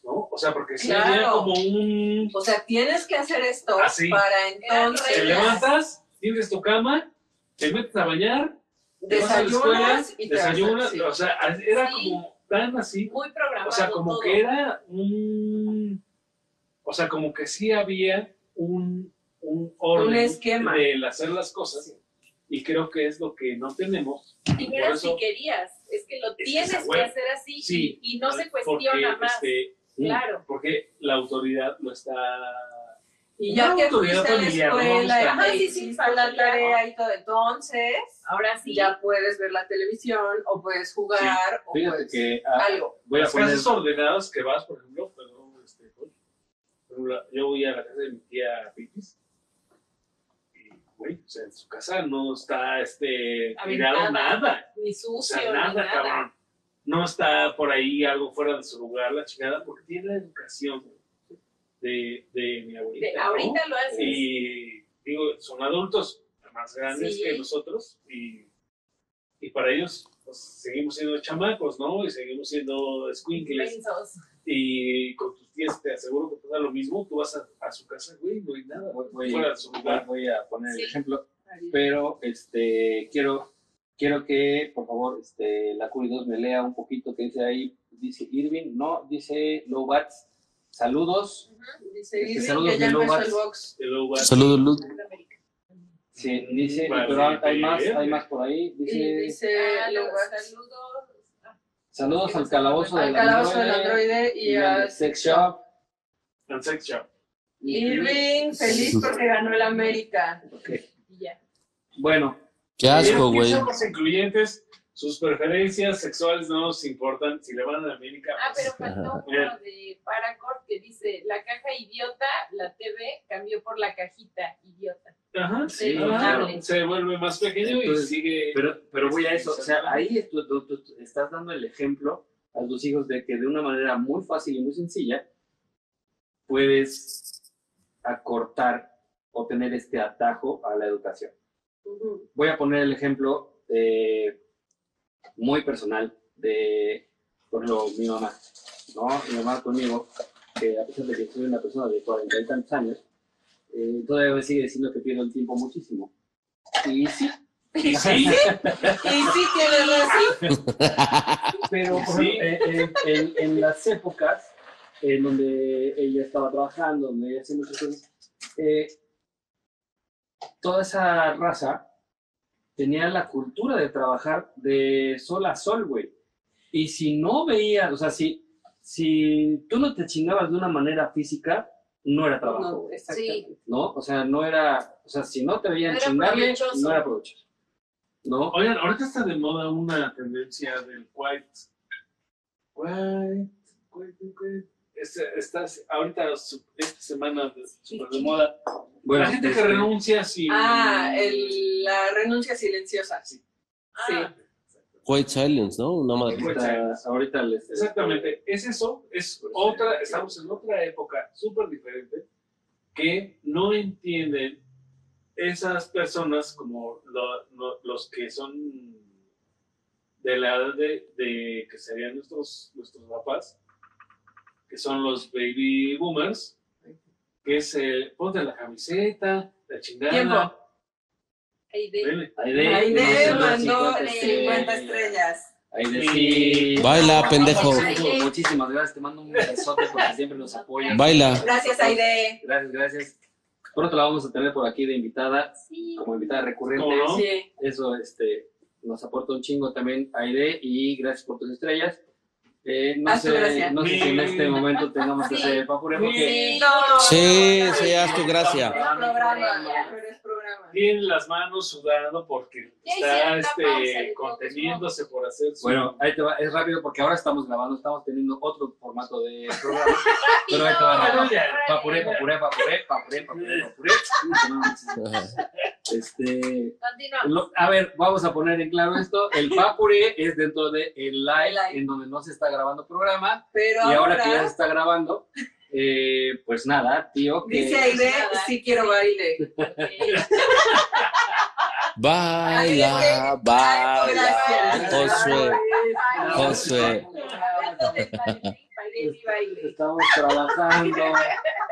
¿no? O sea, porque sí había Claro. como un... O sea, tienes que hacer esto Ah, sí. para entonces Te levantas, tienes tu cama, te metes a bañar, desayunas y desayunas, sí. o sea, era Sí. como tan así, Muy programado o sea, como todo. que era un... O sea, como que sí había un, un orden Un esquema. del hacer las cosas, y creo que es lo que no tenemos. Y era si querías, es que lo tienes que hacer así Sí, y, y no se porque, cuestiona más. este, Claro. Porque la autoridad lo está... Y ya que fuiste a la escuela Ajá, y sí, sí, la tarea y todo, entonces Ahora sí. ya puedes ver la televisión o puedes jugar o Fíjate puedes que ah, algo. voy a las poner... casas ordenadas que vas, por ejemplo, perdón, este, ejemplo, yo voy a la casa de mi tía Pipis y, güey, o sea, en su casa no está, este, tirado nada, Ni o sucio, sea, ni nada, nada. cabrón. No está por ahí algo fuera de su lugar, la chingada, porque tiene la educación de, de mi abuelita, De- ¿no? ahorita lo haces. Y digo, son adultos más grandes Sí. que nosotros y, y para ellos pues, seguimos siendo chamacos, ¿no? Y seguimos siendo squinkles. Y con tus tías te aseguro que pasa lo mismo. Tú vas a, a su casa, güey, no hay nada voy, voy- fuera de su lugar. voy a poner Sí. el ejemplo, pero este quiero quiero que por favor este la Curi 2 me lea un poquito que dice ahí dice Irving no dice low bats saludos. Dice Este, Irving saludos que ya el box. Saludos, Luz. Sí dice Vale, pero hay más bien. hay más por ahí dice dice Ah, saludos. Saludos al calabozo al del calabozo del androide y y al sex shop and sex shop. Irving, feliz porque ganó el América. Ok. y ya. bueno Qué asco, Y güey. somos incluyentes. Sus preferencias sexuales no nos importan. Si le van a la América, Ah, pues, pero faltó Ajá. uno de Paracord que dice, la caja idiota, la TV cambió por la cajita idiota. Ajá, Sí, claro. se vuelve más pequeño y Entonces, sigue. Pero, pero voy a eso, o sea, ahí tú, tú- tú- tú estás dando el ejemplo a tus hijos de que de una manera muy fácil y muy sencilla puedes a cortar o tener este atajo a la educación. Voy a poner el ejemplo eh, muy personal de, por ejemplo, mi mamá, ¿no? Mi mamá conmigo, que a pesar de que soy una persona de cuarenta y tantos años, eh, todavía me sigue diciendo que pierdo el tiempo muchísimo. Y sí, Y sí, Y sí tienes razón. pero por Sí. ejemplo, eh, en, en- en las épocas en donde ella estaba trabajando, donde ella hacía muchas cosas, eh, toda esa raza tenía la cultura de trabajar de sol a sol, güey. Y si no veías, o sea, si, si tú no te chingabas de una manera física, no era trabajo, No, güey, exactamente. ¿no? O sea, no era, o sea, si no te veían No chingarle, no era provechoso, ¿no? Oigan, ahorita está de moda una tendencia del white. White, white, white. Este, está ahorita, su- esta semana, súper de moda. Bueno, la gente que este, renuncia sin. Ah, el- la renuncia silenciosa. Sí. Ah, White Silence, ¿no? Una madre. ahorita, ahorita les... Exactamente, es eso, es otra, estamos en otra época súper diferente que no entienden esas personas como lo- lo- los que son de la edad de, de que serían nuestros, nuestros papás, que son los baby boomers, que es el ponte la camiseta, la chingada. Tiempo. Aide. Aide, mandó 50 50 estrellas. Aide, sí. Baila, pendejo. Aide. Muchísimas gracias, te mando un besote porque siempre nos apoyas. Baila. Gracias, Aide. Gracias, gracias. Pronto la vamos a tener por aquí de invitada, Sí. como invitada recurrente. ¿Cómo no? Sí. Eso este, nos aporta un chingo también Aide y gracias por tus estrellas. Eh, no, Haz sé, no sé si en este momento tengamos que hacer papure porque Sí. No. Sí, sí, haz tu gracia. Es programa, pero es programa. Tiene las manos sudando porque está este, pausa de conteniéndose por hacer su... Bueno, ahí te va, es rápido porque ahora estamos grabando, estamos teniendo otro formato de programa. Pero ahí te va. Papuré, papuré, papuré, papuré, papuré, papuré. Este, Continuamos. lo- a ver, vamos a poner en claro esto. El papuré es dentro del el live, live. en donde no se está grabando programa. Pero Y ahora ahora, que ya se está grabando, eh, pues nada, tío, que dice Aide, sí quiero baile. Baila, baila. Josué. Josué. Estamos trabajando.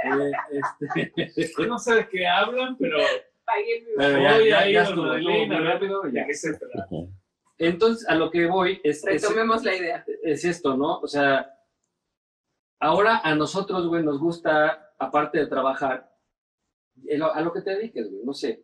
eh, este, No sé de qué hablan, pero pero ya, ya, ya estuvo, muy rápido. ¿de ya. qué se trata? Entonces, a lo que voy es, es, Retomemos la idea. es esto, ¿no? O sea, ahora a nosotros, güey, nos gusta, aparte de trabajar, en a lo que te dediques, güey, no sé.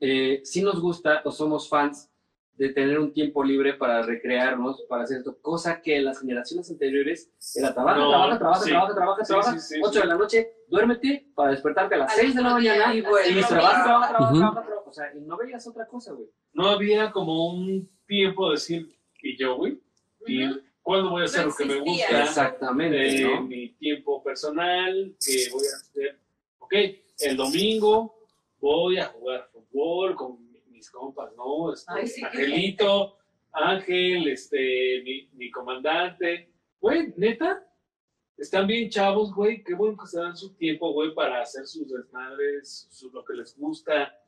Eh, sí nos gusta o somos fans de tener un tiempo libre para recrearnos, para hacer esto, cosa que las generaciones anteriores era trabaja, No, trabaja, trabaja, sí. trabaja, trabaja, Sí, trabaja, sí, sí, 8 sí. de la noche, duérmete para despertarte a las Al 6 de la mañana y y, vuelve. trabaja, trabaja, trabaja, Ujú. trabaja, trabaja. O sea, y no veías otra cosa, güey. No había como un tiempo de decir, ¿y yo, güey? ¿Y Ujú. Cuándo voy a hacer No lo que me gusta? Exactamente, Eh, ¿no? mi tiempo personal, que voy a hacer. Ok, el domingo voy a jugar fútbol con mi- mis compas, ¿no? Este, Ay, sí, qué Angelito, Ángel, este, mi, mi comandante. Güey, neta, están bien chavos, güey. Qué bueno que se dan su tiempo, güey, para hacer sus desmadres, su- lo que les gusta.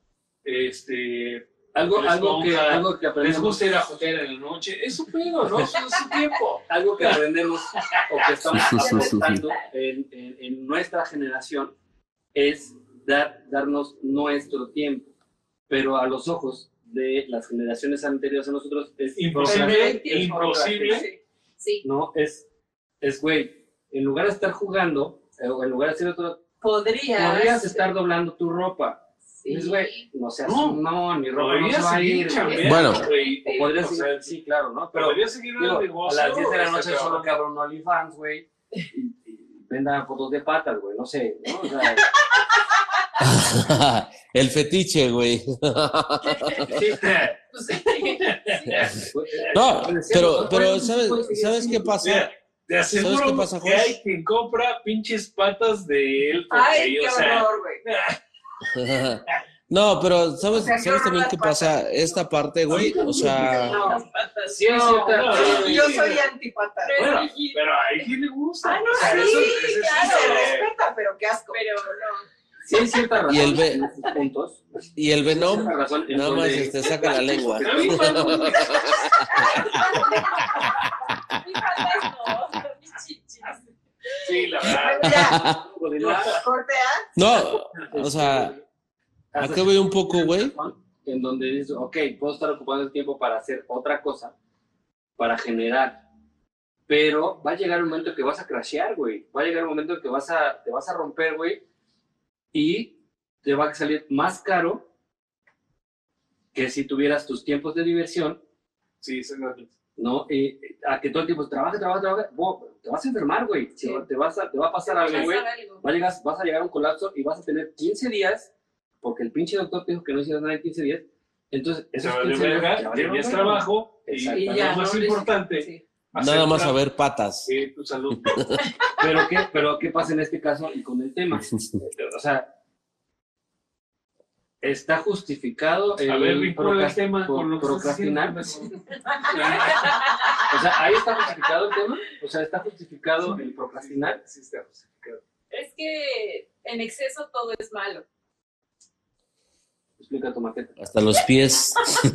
Este, Algo, les algo, que, algo que les aprendemos. gusta ir a jotear en la noche. Es su pedo, ¿no? Es su tiempo. algo que aprendemos o que estamos aportando en, en- en nuestra generación es dar, darnos nuestro tiempo, pero a los ojos de las generaciones anteriores a nosotros es Imposible, imposible. Sí. No es es güey en lugar de estar jugando eh, o en lugar de hacer otro Podrías. podrías estar doblando tu ropa Sí. güey no seas No. no mi ropa no Podría se va a seguir ir chambeando, Bueno. güey. o podrías O sea, seguir- sí claro no pero Podría seguir el negocio. a las 10 de la este, noche solo que abra un OnlyFans, güey, y, y venda fotos de patas, güey, no sé, ¿no? O sea, El fetiche, güey. sí, sí. güey, No, pero, pero ¿sabes, seguir ¿sabes qué pasa? Te aseguro ¿Sabes qué pasa, que Jos? hay quien compra pinches patas de él. Ay, qué horror, güey. No, pero ¿sabes, O sea, qué ¿sabes también qué pasa? Esta parte, güey, o sea, No, Sí, es cierta, no, pero- yo soy antipata. Bueno, pero hay quien le gusta. Ah, no, O sea, sí, eso- eso se eh, respeta, pero qué asco. Pero no. sí hay cierta razón Y el ve- puntos. Y el Venom razón en nada más este, saca la lengua. Sí, la verdad. No, o sea, acá veo un poco, güey. En donde dices, ok, puedo estar ocupando el tiempo para hacer otra cosa, para generar. Pero va a llegar un momento que vas a crashear, güey. Va a llegar un momento que vas a, te vas a romper, güey. Y te va a salir más caro que si tuvieras tus tiempos de diversión, Sí, sí, no. ¿No? Eh, a que todo el tiempo trabaja, trabaja, trabaja. Bo- te vas a enfermar, güey. Sí. Te, vas a, te va a pasar algo, güey. Pasar algo. va a llegar, vas a llegar a un colapso y vas a tener 15 días, porque el pinche doctor te dijo que no hicieras nada en 15 días. Entonces, esos valió 15 días te valieron tenías trabajo y. Y lo ya, más ¿no? importante, Sí. Nada más a ver patas. Sí, tu salud. Pero ¿qué, pero ¿qué pasa en este caso y con el tema? O sea, está justificado el A ver, el tema con lo que procrastinar. haciendo. O sea, ahí está justificado el tema. O sea, está justificado el procrastinar. Sí, está justificado. Es que en exceso todo es malo. Explica tu maqueta. Hasta los pies.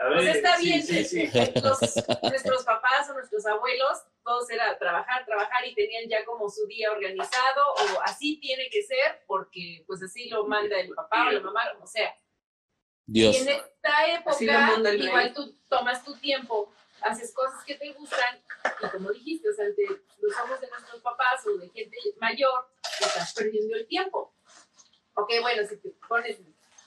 A ver, sea, está bien, sí, sí. los- nuestros papás o nuestros abuelos, todos era trabajar, trabajar y tenían ya como su día organizado o así tiene que ser porque pues así lo manda el papá o la mamá, como sea. Dios. Y en esta época, igual tú tomas tu tiempo, haces cosas que te gustan y como dijiste, o sea, ante los ojos de nuestros papás o de gente mayor, te estás perdiendo el tiempo. Ok, bueno, si te pones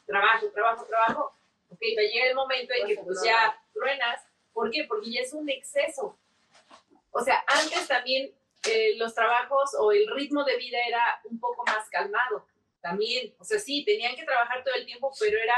trabajo, trabajo, trabajo, ok, va a llegar el momento en que pues ya truenas. ¿Por qué? Porque ya es un exceso. O sea, antes también eh, los trabajos o el ritmo de vida era un poco más calmado. También, o sea, sí, tenían que trabajar todo el tiempo, pero era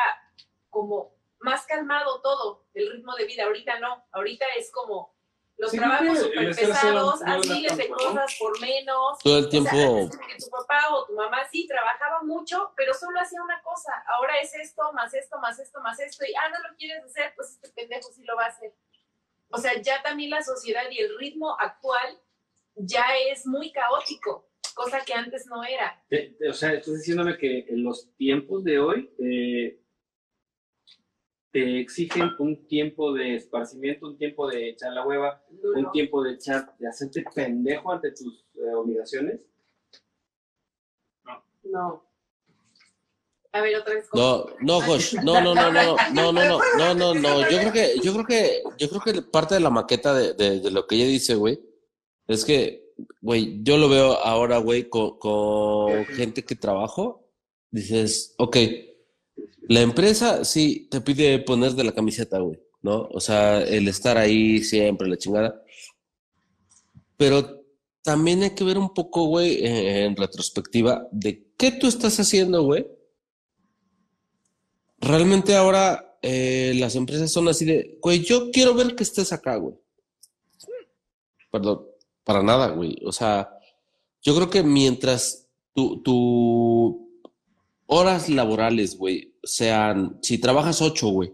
como más calmado todo, el ritmo de vida. Ahorita no, ahorita es como los Sí, trabajos súper pesados, no- no así era les de cosas por menos. Todo el O sea, tiempo. antes como que tu papá o tu mamá sí trabajaba mucho, pero solo hacía una cosa. Ahora es esto, más esto, más esto, más esto. Y, ah, no lo quieres hacer, pues este pendejo sí lo va a hacer. O sea, ya también la sociedad y el ritmo actual ya es muy caótico, cosa que antes no era. Te- te- o sea, estás diciéndome que en los tiempos de hoy eh, te exigen un tiempo de esparcimiento, un tiempo de echar la hueva, un tiempo de echar, de hacerte pendejo ante tus eh, obligaciones. No. A ver, otra vez. No, no, Josh, no, no, no, no, no, no, no, no, no, no, yo creo que, yo creo que, yo creo que parte de la maqueta de, de, de lo que ella dice, güey, es que, güey, yo lo veo ahora, güey, con, con gente que trabajo, dices, ok, la empresa sí te pide poner de la camiseta, güey, ¿no? O sea, el estar ahí siempre, la chingada, pero también hay que ver un poco, güey, en, en retrospectiva, de qué tú estás haciendo, güey, Realmente ahora eh, las empresas son así de, güey, yo quiero ver que estés acá, güey. Perdón, para nada, güey. O sea, yo creo que mientras tu, tu horas laborales, güey, sean, si trabajas ocho, güey,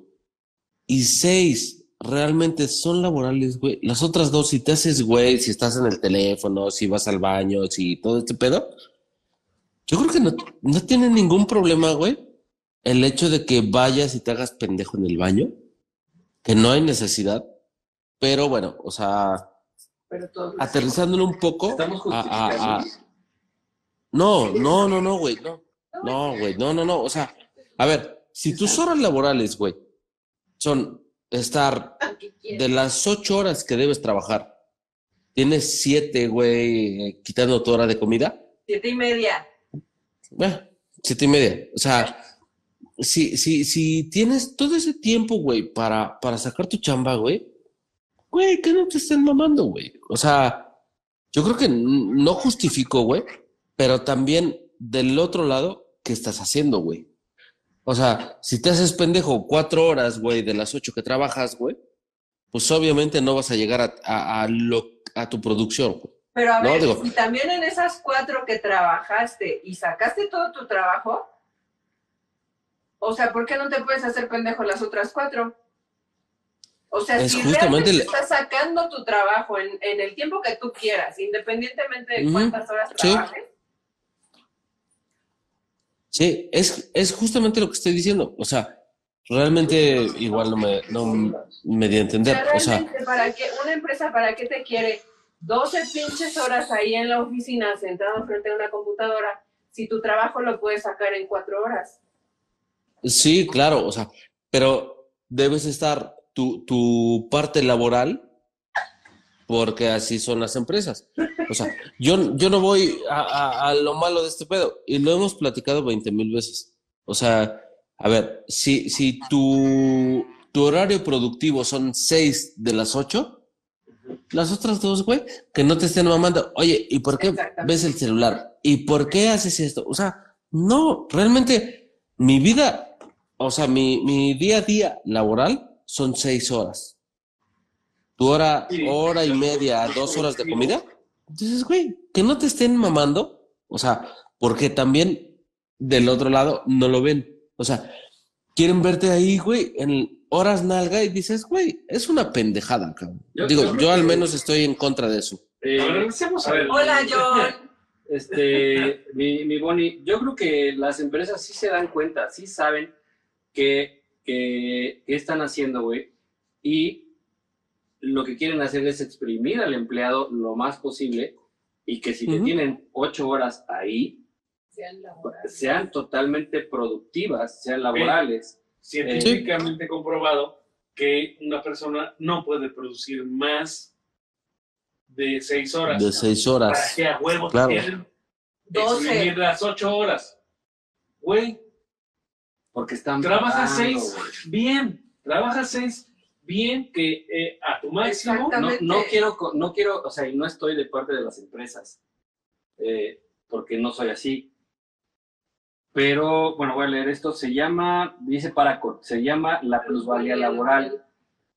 y seis realmente son laborales, güey, las otras dos, si te haces, güey, si estás en el teléfono, si vas al baño, si todo este pedo, yo creo que no, no tiene ningún problema, güey el hecho de que vayas y te hagas pendejo en el baño, que no hay necesidad, pero bueno, o sea, Pero todos lo aterrizándolo un poco. Estamos a- a- a- justificando. no, no, no, no, güey, no. No, güey, no, no, no. O sea, a ver, si tus horas laborales, güey, son estar de las ocho horas que debes trabajar, tienes siete, güey, quitando tu hora de comida, Siete y media. Bueno, siete y media. O sea, si, si, si tienes todo ese tiempo, güey, para, para sacar tu chamba, güey, güey, que no te estén mamando, güey. O sea, yo creo que no justifico, güey, pero también del otro lado, ¿qué estás haciendo, güey? O sea, si te haces pendejo cuatro horas, güey, de las ocho que trabajas, güey, pues obviamente no vas a llegar a, a, a lo, a tu producción, güey. Pero a No, ver, digo- si también en esas cuatro que trabajaste y sacaste todo tu trabajo, o sea, ¿por qué no te puedes hacer pendejo las otras cuatro? O sea, Es si realmente estás sacando tu trabajo en, en el tiempo que tú quieras, independientemente de cuántas horas trabajes, Sí, es, es justamente lo que estoy diciendo. O sea, realmente igual no me, no me di a O entender. sea, O sea, ¿para qué, una empresa, ¿para qué te quiere 12 pinches horas ahí en la oficina sentado frente a una computadora si tu trabajo lo puedes sacar en cuatro horas? Sí, claro, o sea, pero debes estar tu, tu parte laboral porque así son las empresas. O sea, yo, yo no voy a, a- a lo malo de este pedo y lo hemos platicado 20 mil veces. O sea, a ver, si, si tu, tu horario productivo son 6 de las 8, las otras dos, güey, que no te estén mamando. Oye, ¿y por qué ves el celular? ¿Y por qué haces esto? O sea, no, realmente mi vida, o sea, mi, mi día a día laboral son seis horas. Tu hora, Sí. hora y media, dos horas de comida. Entonces, güey, que no te estén mamando. O sea, porque también del otro lado no lo ven. O sea, quieren verte ahí, güey, en horas nalga y dices, güey, es una pendejada, cabrón. Yo- Digo, yo al menos estoy en contra de eso. Eh, A ver, regresemos a ver. Hola, John. Este, mi, mi Bonnie, yo creo que las empresas sí se dan cuenta, sí saben que, que, que están haciendo, güey, y lo que quieren hacer es exprimir al empleado lo más posible y que si te Ujú. tienen ocho horas ahí, Sean sean totalmente productivas, sean laborales. Científicamente comprobado que una persona no puede producir más de seis horas. De seis ¿Para horas. qué a huevo Claro. quieren 12. exprimir las ocho horas? Güey, Porque están trabaja pagando, seis bien, trabaja seis bien que eh, a tu máximo. No, quiero, no quiero, o sea, y no estoy de parte de las empresas, eh, porque no soy así. Pero, bueno, voy a leer esto. Se llama, dice Paracor, se llama la plusvalía laboral.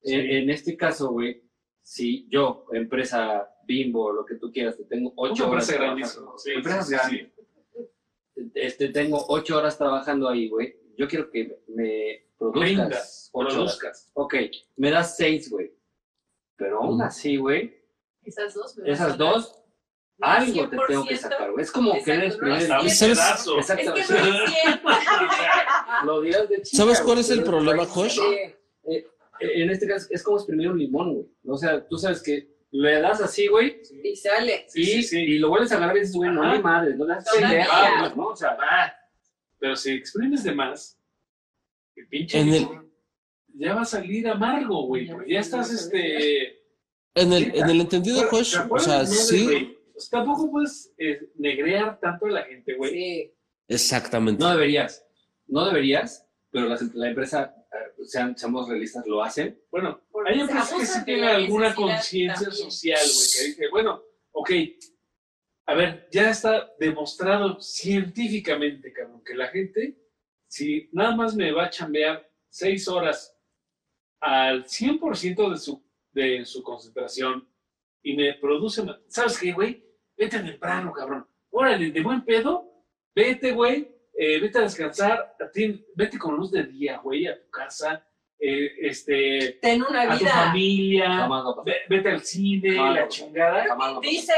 Sí. En, en este caso, güey, si yo, empresa Bimbo, lo que tú quieras, te tengo ocho horas empresa trabajando- grandísima. Sí, empresas sí, sí, grandes. Este, tengo ocho horas trabajando ahí, güey. Yo quiero que me produzcas Rindas, ocho horas. produzcas. Ok, me das seis, güey. Pero aún Ujú. así, güey, Esas dos. me esas dos, algo te 100%. tengo que sacar, güey. Es como Exacto, querer no exprimir es el Hasta un ¿Sabes? Es que no es. Lo dirás de chica, ¿Sabes cuál es el problema, Josh? Eh, eh, en este caso es como exprimir un limón, güey. O sea, tú sabes que le das así, güey, Y sale. Sí, y, sí, sí. y lo vuelves a agarrar y dices, güey, no hay madre, no le das pendejo, ¿no? O sea, Ah, pero si exprimes de más, el pinche En el- limón ya va a salir amargo, güey. ya estás, este. En el, en el entendido, ¿te Josh, o sea, sí? Pues tampoco puedes eh, negrear tanto a la gente, güey. Sí. exactamente. no deberías, no deberías, pero la empresa, eh, sean, seamos realistas, lo hacen. Bueno, Porque hay empresas que sí tienen alguna conciencia social, güey, que dice, bueno, ok, a ver, ya está demostrado científicamente, cabrón, que la gente, si nada más me va a chambear seis horas al 100% de su, de su concentración y me produce, ¿sabes qué, güey? Vete temprano, cabrón. Órale, de buen pedo, vete, güey, eh, vete a descansar, a ti- vete con luz de día, güey, a tu casa, eh, este, Ten una a tu vida. familia, a pasar. ve- vete al cine, Jamás la chingada. Jamás. Dice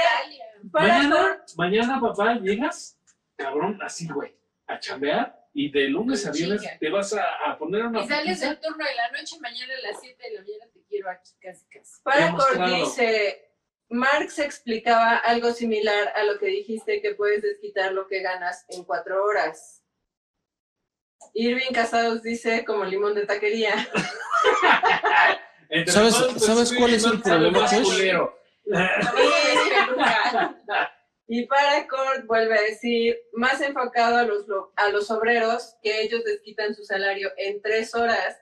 Mañana, mañana, papá, llegas, cabrón, así, güey, a chambear y de lunes a viernes te vas a, a poner una Y sales del turno de la noche, mañana a las 7 de la mañana te quiero aquí casi casi. Paracor Demostrado. dice, Marx explicaba algo similar a lo que dijiste que puedes desquitar lo que ganas en cuatro horas. Irving Casados dice como limón de taquería. ¿Sabes- sabes cuál es el problema, Josh? Y Paracor vuelve a decir, más enfocado a los, lo- a los obreros, que ellos desquitan su salario en tres horas,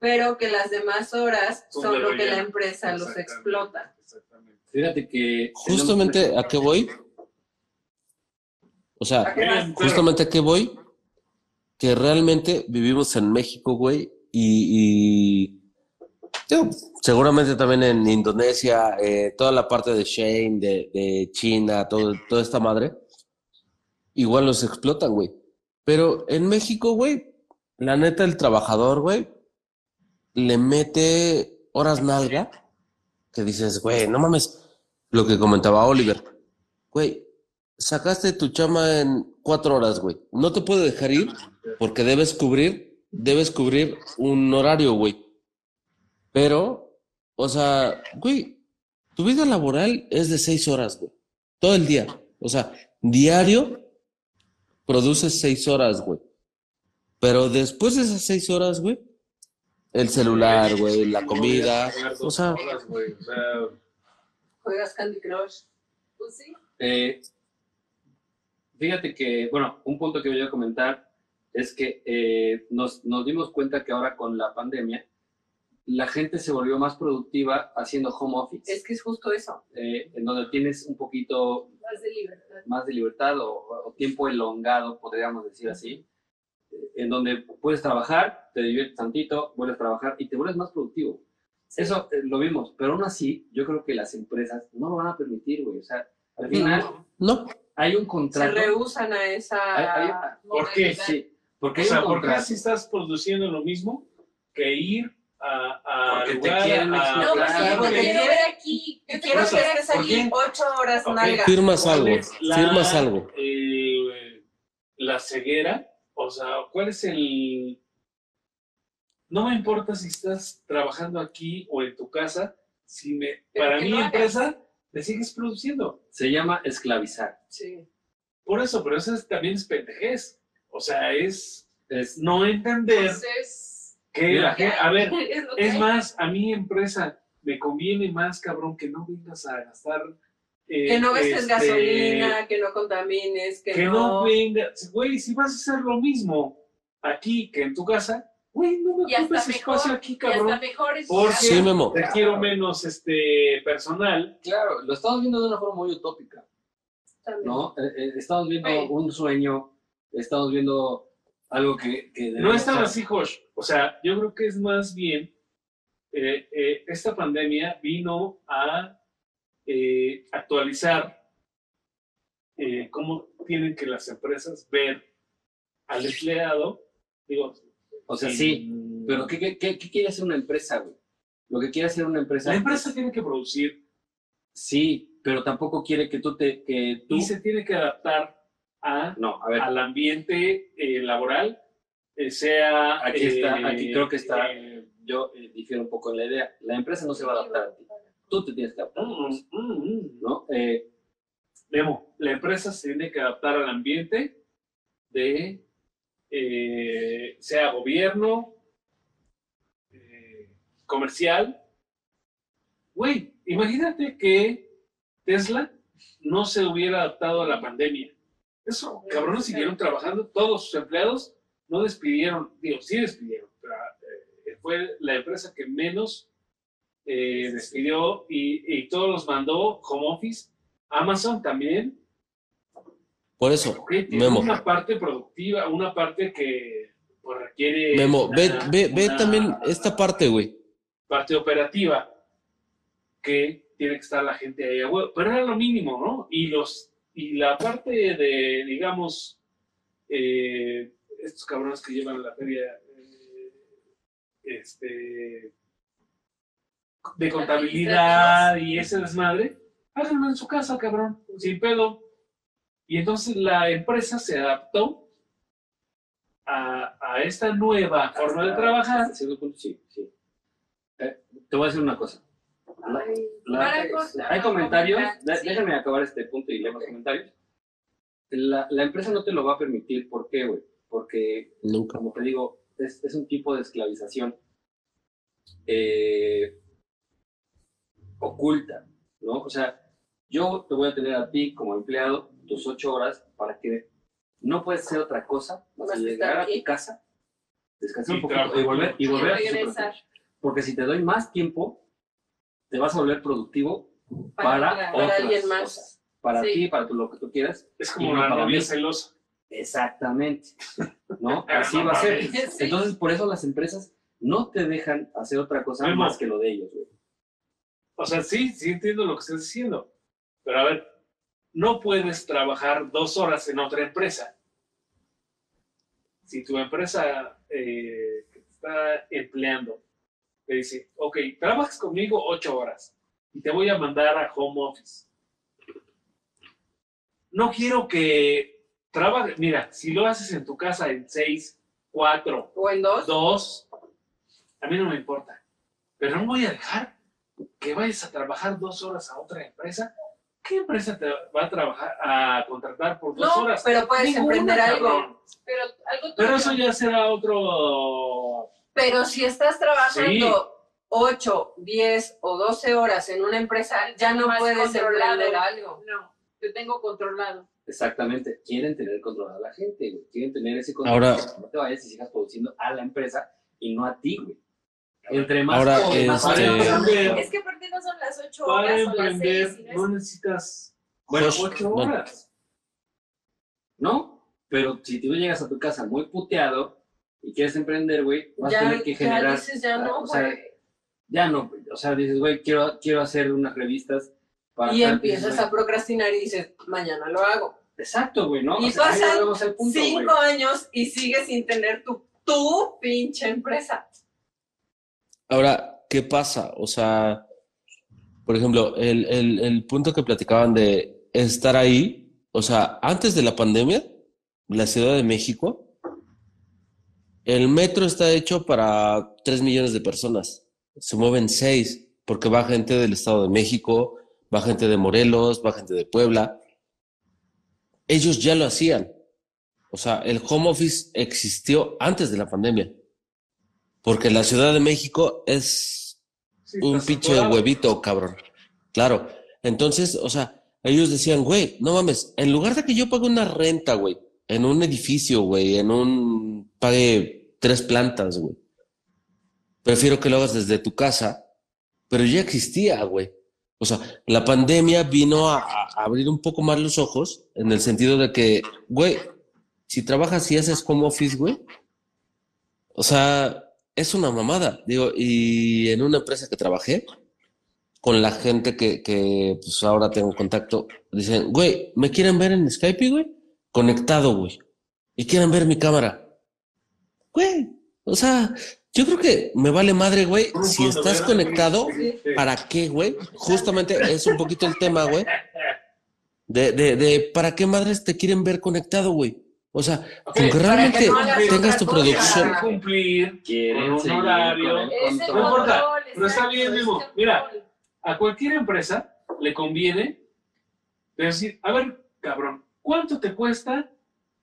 pero que las demás horas Son lo que la empresa los explota. Exactamente. Fíjate que... Justamente a qué voy. O sea, justamente a qué voy. Que realmente vivimos en México, güey, y, y seguramente también en Indonesia, eh, toda la parte de Shane, de, China, todo, toda esta madre, igual los explotan, güey. Pero en México, güey, la neta, el trabajador, güey, le mete horas nalga, que dices, güey, no mames, lo que comentaba Oliver, güey, sacaste tu chama en cuatro horas, güey. No te puede dejar ir porque debes cubrir, debes cubrir un horario, güey. Pero, o sea, güey, tu vida laboral es de seis horas, güey. Todo el día. O sea, diario produces seis horas, güey. Pero después de esas seis horas, güey, el celular, güey, la comida, o sea, Juegas Candy Crush. Pues sí. Eh, fíjate que, bueno, un punto que voy a comentar es que eh, nos, nos dimos cuenta que ahora con la pandemia, la gente se volvió más productiva haciendo home office, Es que es justo eso. eh, en donde tienes un poquito Más de libertad. más de libertad o, o tiempo elongado, podríamos decir así, eh, en donde puedes trabajar, te diviertes tantito, vuelves a trabajar y te vuelves más productivo. Eso eh, lo vimos, pero aún así, yo creo que las empresas no lo van a permitir, güey. O sea, al final no. hay un Se contrato. rehusan a esa. Hay- ¿Por qué? Sí, porque o hay sea, ¿por qué si estás produciendo lo mismo que ir a, a Porque te quieren a- No, porque te quiero ver aquí. Yo te Quiero que ver estés aquí. aquí bien. ocho horas nalga. Firmas ¿Cuál algo, la- firmas algo. la ceguera, o sea, ¿cuál es el...? No me importa si estás trabajando aquí o en tu casa, si me, Pero para mi empresa, me sigues produciendo. Se llama esclavizar. Sí. Por eso, pero eso es- también es pendejez. O sea, es Es, no entender Entonces, que Mira, la gente... A ver, es más, a mi empresa me conviene más, cabrón, que no vengas a gastar... eh, Que no gastes este, gasolina, que no contamines, que, que no, vengas, güey, si vas a hacer lo mismo aquí que en tu casa, güey, no me ocupes espacio aquí, Y hasta cabrón. mejor es Porque Sí, Memo. te quiero menos este personal. claro, lo estamos viendo de una forma muy utópica. También. ¿no? Eh, eh, estamos viendo Sí. un sueño, estamos viendo algo que... que No es tan así, Josh. O sea, yo creo que es más bien, eh, eh, esta pandemia vino a eh, actualizar cómo tienen que las empresas ver al empleado. Digo, O sea, sí, pero ¿qué, qué, qué, qué quiere hacer una empresa, güey? Lo que quiere hacer una empresa... La empresa tiene que producir Sí, pero tampoco quiere que tú te... Que tú... y se tiene que adaptar a No, a ver, al ambiente eh, laboral, eh, sea... aquí está, eh, aquí creo que está... yo difiero un poco en la idea. La empresa no se va a adaptar a ti. Tú te tienes que adaptar, mm, mm, mm. ¿no? Memo, la empresa se tiene que adaptar al ambiente de, sea gobierno, comercial. Güey, imagínate que Tesla no se hubiera adaptado a la pandemia. Eso, cabrones siguieron trabajando, todos sus empleados no despidieron, digo, sí despidieron, pero eh, fue la empresa que menos eh, despidió y, y todos los mandó home office. Amazon también, Por eso, ok, tiene Memo. una parte productiva, una parte que pues, requiere Memo, ve, una- ve, ve una también esta parte, güey. parte operativa que tiene que estar la gente ahí a huevo, pero era lo mínimo, ¿no? Y los y la parte de, digamos, eh, estos cabrones que llevan la feria, eh, este, de contabilidad y ese desmadre, háganlo en su casa, cabrón, sin pedo. Y entonces la empresa se adaptó a, a esta nueva forma de trabajar. punto, sí, sí. Eh, te voy a decir una cosa. La- la- cortar, hay comentarios, sí. déjame acabar este punto y leer los comentarios. La, la empresa no te lo va a permitir, ¿por qué, güey? Porque Nunca. como te digo, es, es un tipo de esclavización eh, oculta, ¿no? O sea, yo te voy a tener a ti como empleado tus ocho horas para que no puedes hacer otra cosa más que llegar a tu casa, descansar Y un poquito y volver, y Y volver a tu. Porque si te doy más tiempo, te vas a volver productivo Para, para, para alguien más. Para Sí. ti, para tu- lo que tú quieras. Es como no la para novia mí. celosa. Exactamente. ¿No? Así va a ser. Sí. Entonces, por eso las empresas no te dejan hacer otra cosa más que lo de ellos, güey. O sea, sí, sí entiendo lo que estás diciendo. Pero a ver, no puedes trabajar dos horas en otra empresa. Si tu empresa eh, que te está empleando te dice, ok, trabajas conmigo ocho horas y te voy a mandar a home office. no quiero que trabajes. Mira, si lo haces en tu casa en seis, cuatro, O en dos. dos, a mí no me importa. Pero no voy a dejar que vayas a trabajar dos horas a otra empresa. ¿Qué empresa te va a trabajar a contratar por dos No, horas? pero puedes Ninguna, emprender algo. cabrón. Pero algo Pero tuyo. eso ya será otro. Pero si estás trabajando 8, 10 o 12 horas en una empresa, ya no Más puedes emprender algo. No, te tengo controlado. Exactamente. Quieren tener controlada a la gente, güey. Quieren tener ese control. Ahora- para No te vayas y sigas produciendo a la empresa y no a ti, güey. Entre más Ahora, más este-. Es que aparte no son las ocho Para horas o las emprender no es- necesitas Bueno, Josh, ocho bueno. horas. ¿no? Pero si tú llegas a tu casa muy puteado y quieres emprender, güey, vas a Ya, tener que ya generar. dices, ya no, o sea, güey. ya no, o sea, dices, güey, quiero, quiero hacer unas revistas para. Y empiezas dices, a procrastinar y dices, mañana lo hago. Exacto, güey, ¿no? Y O sea, pasan punto. Cinco años y sigues sin tener tu, tu pinche empresa. Ahora, ¿qué pasa? O sea, por ejemplo, el, el, el punto que platicaban de estar ahí, o sea, antes de la pandemia, la Ciudad de México, el metro está hecho para 3 millones de personas. Se mueven 6, porque va gente del Estado de México, va gente de Morelos, va gente de Puebla. Ellos ya lo hacían. O sea, el home office existió antes de la pandemia. Porque la Ciudad de México es Sí, un pinche saturado. huevito, cabrón. Claro. Entonces, o sea, ellos decían, güey, no mames, en lugar de que yo pague una renta, güey, en un edificio, güey, en un, pague tres plantas, güey. Prefiero que lo hagas desde tu casa, pero ya existía, güey. O sea, la pandemia vino a, abrir un poco más los ojos en el sentido de que, güey, si trabajas y haces home office, güey, o sea, es una mamada. Digo, y en una empresa que trabajé, con la gente que, que pues ahora tengo contacto, dicen, güey, ¿me quieren ver en Skype, güey? Conectado, güey. Y quieren ver mi cámara. Güey, o sea, yo creo que me vale madre, güey, si estás conectado. ¿para qué, güey? Justamente es un poquito el tema, güey. De, de, de, ¿para qué madres te quieren ver conectado, güey? O sea, Ok, con que para realmente que no hagas tengas tu producción. Quieren cumplir Quieren Con un horario. el. No importa, pero está bien, el Mira. a cualquier empresa le conviene decir, a ver, cabrón, ¿cuánto te cuesta?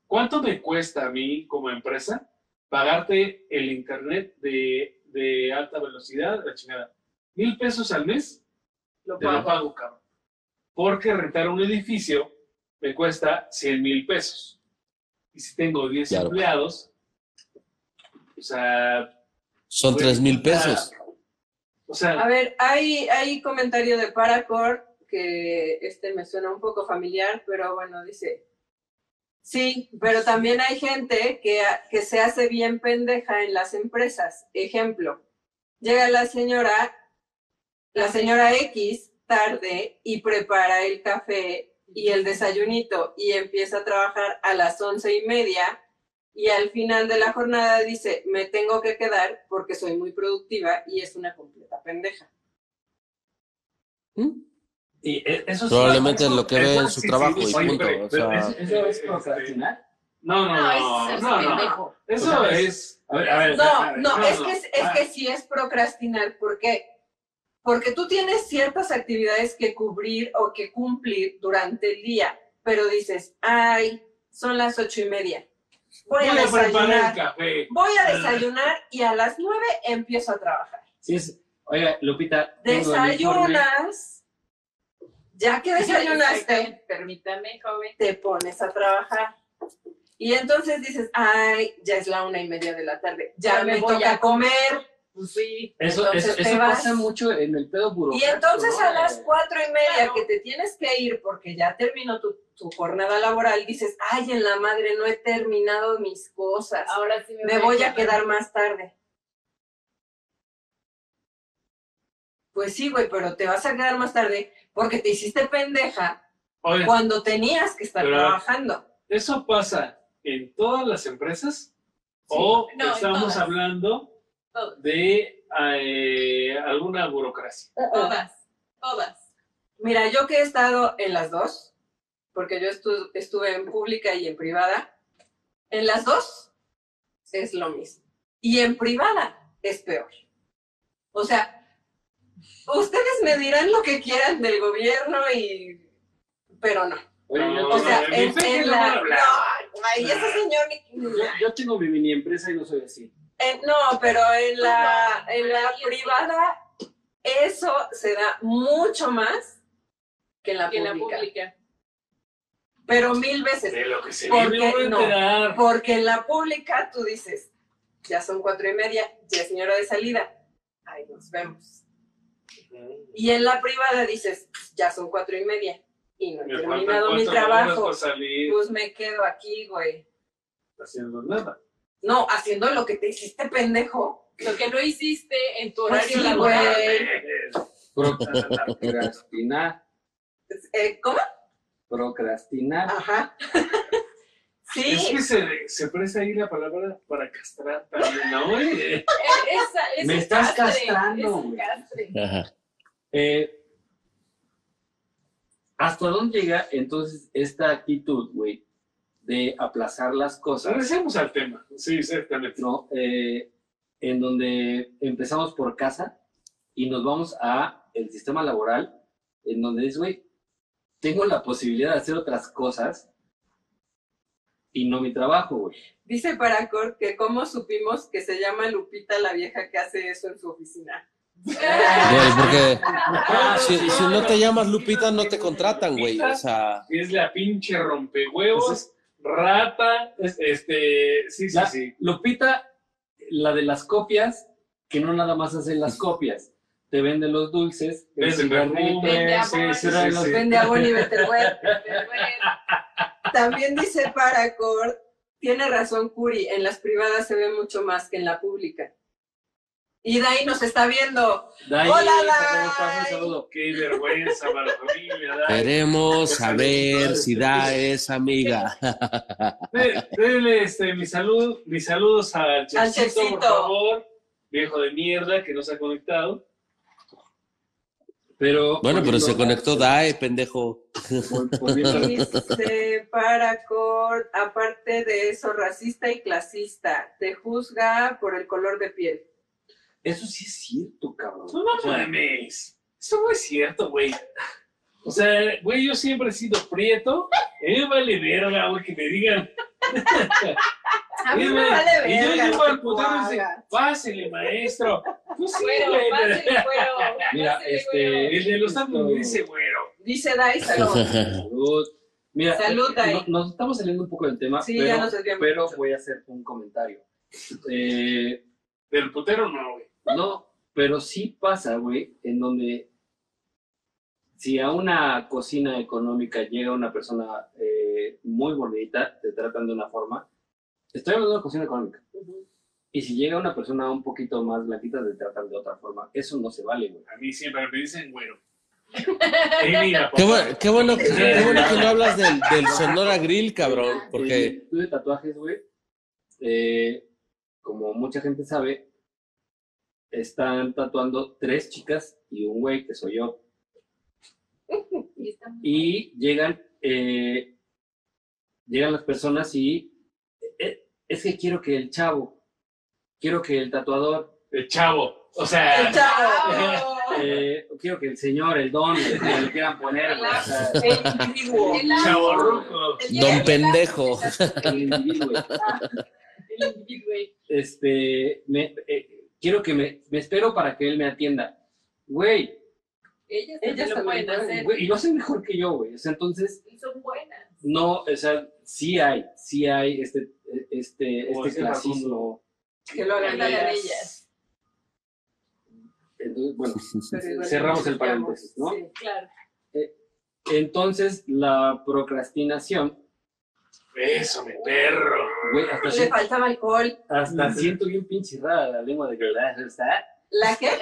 ¿Cuánto me cuesta a mí como empresa pagarte el internet de, de alta velocidad, la chingada? ¿Mil pesos al mes? Lo Te lo pago. pago, cabrón. Porque rentar un edificio me cuesta 100 mil pesos. Y si tengo 10 Claro. empleados, o sea, Son güey, tres mil o sea, pesos. O sea, A ver, hay, hay comentario de Paracord que este me suena un poco familiar, pero bueno, dice, sí, pero también hay gente que, que se hace bien pendeja en las empresas. Ejemplo, llega la señora, la señora X tarde y prepara el café y el desayunito y empieza a trabajar a las once y media y al final de la jornada dice, me tengo que quedar porque soy muy productiva y es una completa pendeja. ¿Mm? Y e- eso sí- Probablemente eso- lo que ve en su trabajo y punto. O sea, es- ¿Eso es procrastinar? no, no, No, no, es no, ser no, pendejo. Eso es. A ver, a ver. No, no, es que es, es Ah. que sí es procrastinar, ¿por qué? Porque tú tienes ciertas actividades que cubrir o que cumplir durante el día, pero dices, ay, son las ocho y media. Voy, Voy a el desayunar, café. voy a desayunar y a las nueve empiezo a trabajar. Sí, es. Oiga, Lupita. Desayunas, ya que desayunaste, Permítame, joven. te pones a trabajar. Y entonces dices, ay, ya es la una y media de la tarde, ya, Ya me, me voy toca a comer. Pues sí. Eso, Entonces eso, pasa mucho en el pedo Y burocrático. entonces ¿no? a las cuatro y media Claro. que te tienes que ir porque ya terminó tu, tu jornada laboral, dices, ay, en la madre no he terminado mis cosas, Ahora sí me, me voy a quedar más tarde. Pues sí, güey, pero te vas a quedar más tarde porque te hiciste pendeja Oye, cuando tenías que estar trabajando. ¿eso pasa en todas las empresas? ¿O No, estamos hablando Todas. de eh, alguna burocracia? Todas. Todas. Mira, yo que he estado en las dos, porque yo estu- estuve en pública y en privada, en las dos es lo mismo. Y en privada es peor. O sea, ustedes me dirán lo que quieran del gobierno y... pero no. Oye, O sea, No, en, la... No, ay, ese señor... ni- yo, yo tengo mi mini empresa y no soy así. en- no, pero en la, en la privada eso se da mucho más que en la que en la pública. Pero mil veces. De lo que se ¿Por vive, qué voy a no? Porque en la pública tú dices, ya son cuatro y media, ya es mi hora de salida. Ahí nos vemos. Y en la privada dices, ya son cuatro y media y no he Me terminado mi trabajo. Pues me quedo aquí, güey. haciendo nada. No, haciendo lo que te hiciste, pendejo. Lo que no hiciste en tu Pues horario sí, laboral. güey. Procrastinar. Eh, ¿Cómo? Procrastinar. Ajá. Sí. Es que se, se presta ahí la palabra para castrar también, ¿no? Oye, Eh, esa- es Me un estás castre, castrando, es un güey. castre. Ajá. Eh, ¿Hasta dónde llega entonces esta actitud, güey, de aplazar las cosas? Regresemos al tema. Sí, exactamente. ¿no? Eh, en donde empezamos por casa y nos vamos a el sistema laboral, en donde es, güey, tengo la posibilidad de hacer otras cosas y no mi trabajo, güey. Dice Paracor que cómo supimos que se llama Lupita la vieja que hace eso en su oficina. Güey, porque Ah, si, si no te llamas Lupita, no te contratan, güey. O sea, Es la pinche rompehuevos, Entonces, rata, es- este, sí, sí, La- sí. Lupita, la de las copias, que no nada más hacen las copias, te vende los dulces, sí, los-. Vende a Bonnie Betterware. También dice Paracor, tiene razón Curi, en las privadas se ve mucho más que en la pública. Y Dai nos está viendo. Dai, Hola, ¿cómo estás? Un Dai. saludo. Qué vergüenza para la familia. Dai. queremos saber si da es amiga. De- Dele este, mi, salud, mis saludos al Chefcito, Chefcito. por favor. Viejo de mierda que no se ha conectado. Pero, Bueno, pero se conectó Dae, pendejo. Dice Paracor, aparte de eso, racista y clasista, te juzga por el color de piel. Eso sí es cierto, cabrón. No, no mames. Eso no es cierto, güey. O sea, güey, yo siempre he sido prieto. Eh, vale verga, güey, que me digan. A mí Sí, me vale Y yo verga llego al putero y dice, pásele, maestro. Pues sí, güey. güero. Mira, este- güero. El de los me dice, güero. Dice Dai, salud. Salud. Mira, Salud, eh, Dai. no- nos estamos saliendo un poco del tema, Sí, pero, ya nos pero mucho. voy a hacer un comentario. Eh, Del putero no, güey. No, pero sí pasa, güey, en donde si a una cocina económica llega una persona eh, muy bonita, te tratan de una forma. Estoy hablando de una cocina económica. Y si llega una persona un poquito más blanquita, te tratan de otra forma. Eso no se vale, güey. A mí siempre me dicen, güero. Mira, Qué, bueno, que- qué bueno que no hablas del, del Sonora Grill, cabrón. Porque tú de tatuajes, güey, eh, como mucha gente sabe, están tatuando tres chicas y un güey que soy yo. Y llegan, eh, llegan las personas y eh, es que quiero que el chavo, quiero que el tatuador, El chavo. O sea, El chavo. Eh, quiero que el señor, el don, el que le quieran poner, güey, o sea, El individuo. El chavo ruco. El Don el pendejo. el individuo, güey. El individuo. este, me, eh, quiero que me, me espero para que él me atienda. Güey, Ellas Ellas también lo también pueden hacer. güey, y lo hacen mejor que yo, güey. O sea, entonces, Y son buenas. no, o sea, sí hay, sí hay este, este, Como este clasismo. Que lo hagan Que lo hagan ellas. ellas. Entonces, bueno, Cerramos el paréntesis, ¿no? Sí. Claro. entonces la procrastinación, Eso, mi perro. Güey, hasta, Le siento, faltaba alcohol. hasta siento bien pinche rara la lengua de que está. ¿La qué?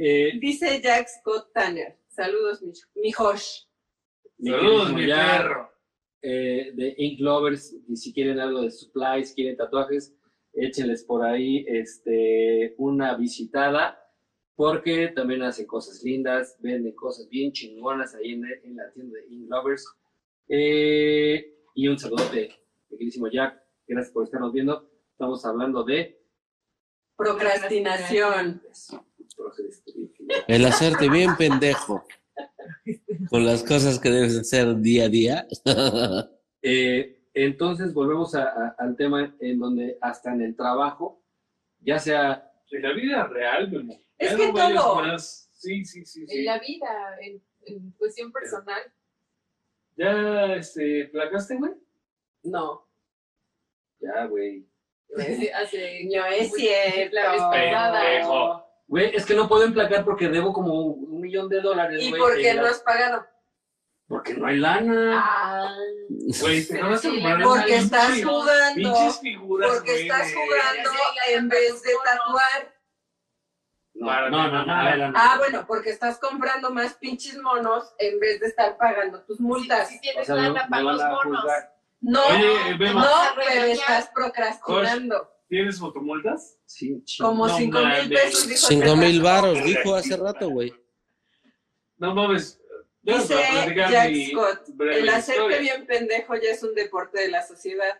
Eh, Dice Jack Scott Tanner. Saludos, mi, mi Josh. mi Saludos, mi perro. eh, de Ink Lovers, y si quieren algo de supplies, quieren tatuajes, échenles por ahí este, una visitada. porque también hace cosas lindas, vende cosas bien chingonas ahí en, en la tienda de In Lovers. Eh, y un saludote, mi queridísimo Jack, gracias por estarnos viendo. Estamos hablando de Procrastinación. El hacerte bien pendejo con las cosas que debes hacer día a día. Eh, entonces volvemos a- a- al tema en donde hasta en el trabajo, ya sea En la vida real. Es que todo. más. Sí, sí, sí, sí. En la vida, en, en cuestión personal. ¿Ya este, placaste, güey? No, ya, güey. Hace- no es cierto. la vez pasada. Pendejo. Güey, es que no puedo emplacar porque debo como un millón de dólares, ¿Y güey, por qué no has pagado? Porque no hay lana. Ah, Güey, te vas a Sí, comprar Porque estás jugando. Pinches figuras, Porque güey, estás jugando en vez de tatuar. No, no, no, no. Ah, bueno, porque estás comprando más pinches monos en vez de estar pagando tus multas. Si, tienes O sea, me- lana van los monos. No, Oye, Bema, no, pero estás procrastinando. ¿Tienes fotomultas? Sí. Como No cinco mil pesos, dijo Cinco mil varos, dijo hace rato, güey. No mames. Dice Jack Scott, el hacerte bien pendejo ya es un deporte de la sociedad.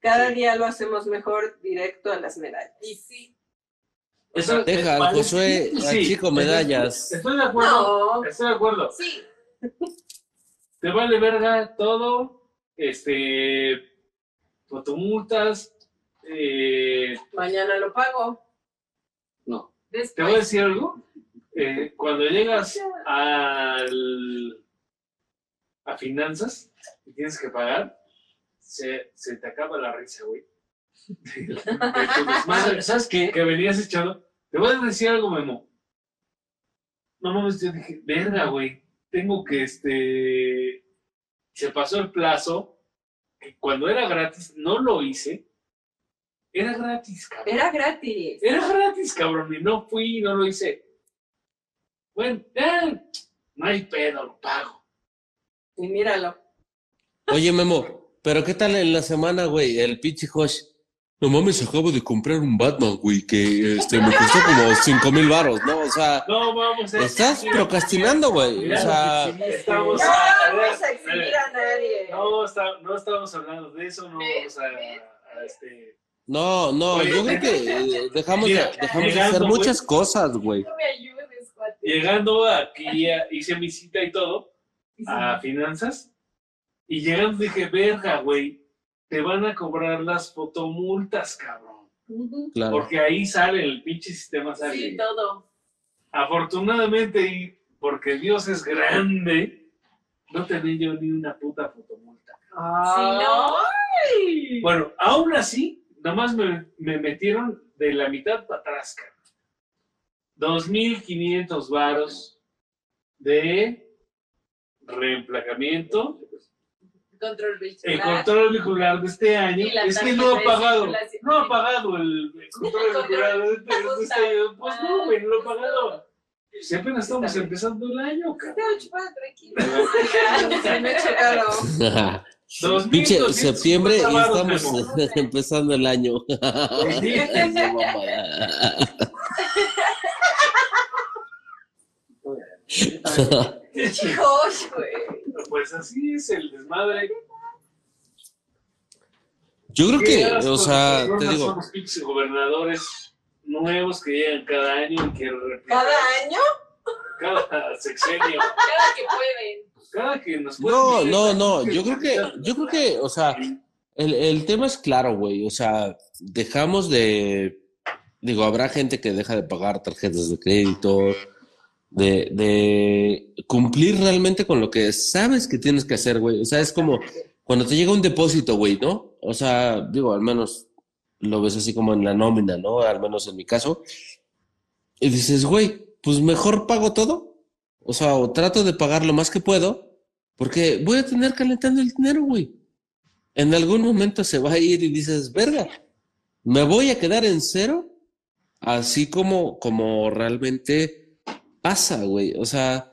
Cada Sí. día lo hacemos mejor directo a las medallas. Y sí, Eso Deja al Josué, al sí, chico medallas. Estoy de acuerdo. No, Estoy de acuerdo. sí. Te vale verga todo. Este. Fotomultas. Eh, mañana lo pago. No. Te voy a decir algo. Eh, cuando llegas al, a finanzas y tienes que pagar, se, se te acaba la risa, güey. Desmadre ¿Sabes qué? que venías echando. Te voy a decir algo, Memo. No mames, yo dije, verga, güey. Tengo que, este. Se pasó el plazo. Que cuando era gratis, no lo hice. Era gratis, cabrón. Era gratis. Era gratis, cabrón, y no fui, no lo hice. Bueno, ya, no hay pedo, lo pago. Y míralo. Oye, Memo, pero ¿qué tal en la semana, güey? El pinche Josh. No mames, acabo de comprar un Batman, güey, que este, me costó como cinco mil varos, ¿no? O sea, No, vamos a estás procrastinando, güey. O sea, estamos, No vamos a exhibir a nadie. no, está- no estamos hablando de eso, no vamos a, este. no, no, Oye, yo creo que eh, dejamos de, mira, dejamos de hacer güey. muchas cosas, güey. no me ayudes, cuate. Llegando aquí, a- hice mi cita y todo, a finanzas, y llegando dije, verga, güey, te van a cobrar las fotomultas, cabrón. Claro. Porque ahí sale el pinche sistema, sale. Sí, todo. Afortunadamente, y porque Dios es grande, no tenía yo ni una puta fotomulta. Ay. Bueno, aún así, nomás me, me metieron de la mitad para atrás, cabrón. 2.500 varos de reemplacamiento. Control El control vehicular de este año es que no ha pagado, no ha pagado el, el control vehicular de este, de este año. Pues no, güey, no lo ha pagado. Si apenas estamos empezando el año, cabrón. Tranquilo. Se me ha chocado. 2.250 Pinche septiembre y estamos empezando el año. Hijos, güey. Pues así es el desmadre. Yo creo que, o sea, te digo, Somos pinches gobernadores nuevos que llegan cada año y que ¿Cada año? cada sexenio. Cada que pueden. Cada que nos no, pueden- no, no, yo creo que, yo creo que, o sea, el, el tema es claro, güey, o sea, dejamos de, digo, habrá gente que deja de pagar tarjetas de crédito, de, cumplir realmente con lo que sabes que tienes que hacer, güey, o sea, es como cuando te llega un depósito, güey, ¿no? O sea, digo, al menos lo ves así como en la nómina, ¿no? Al menos en mi caso. Y dices, güey, pues mejor pago todo. O sea, o trato de pagar lo más que puedo, porque voy a tener calentando el dinero, güey. En algún momento se va a ir y dices, verga, me voy a quedar en cero, así como, como realmente pasa, güey. O sea,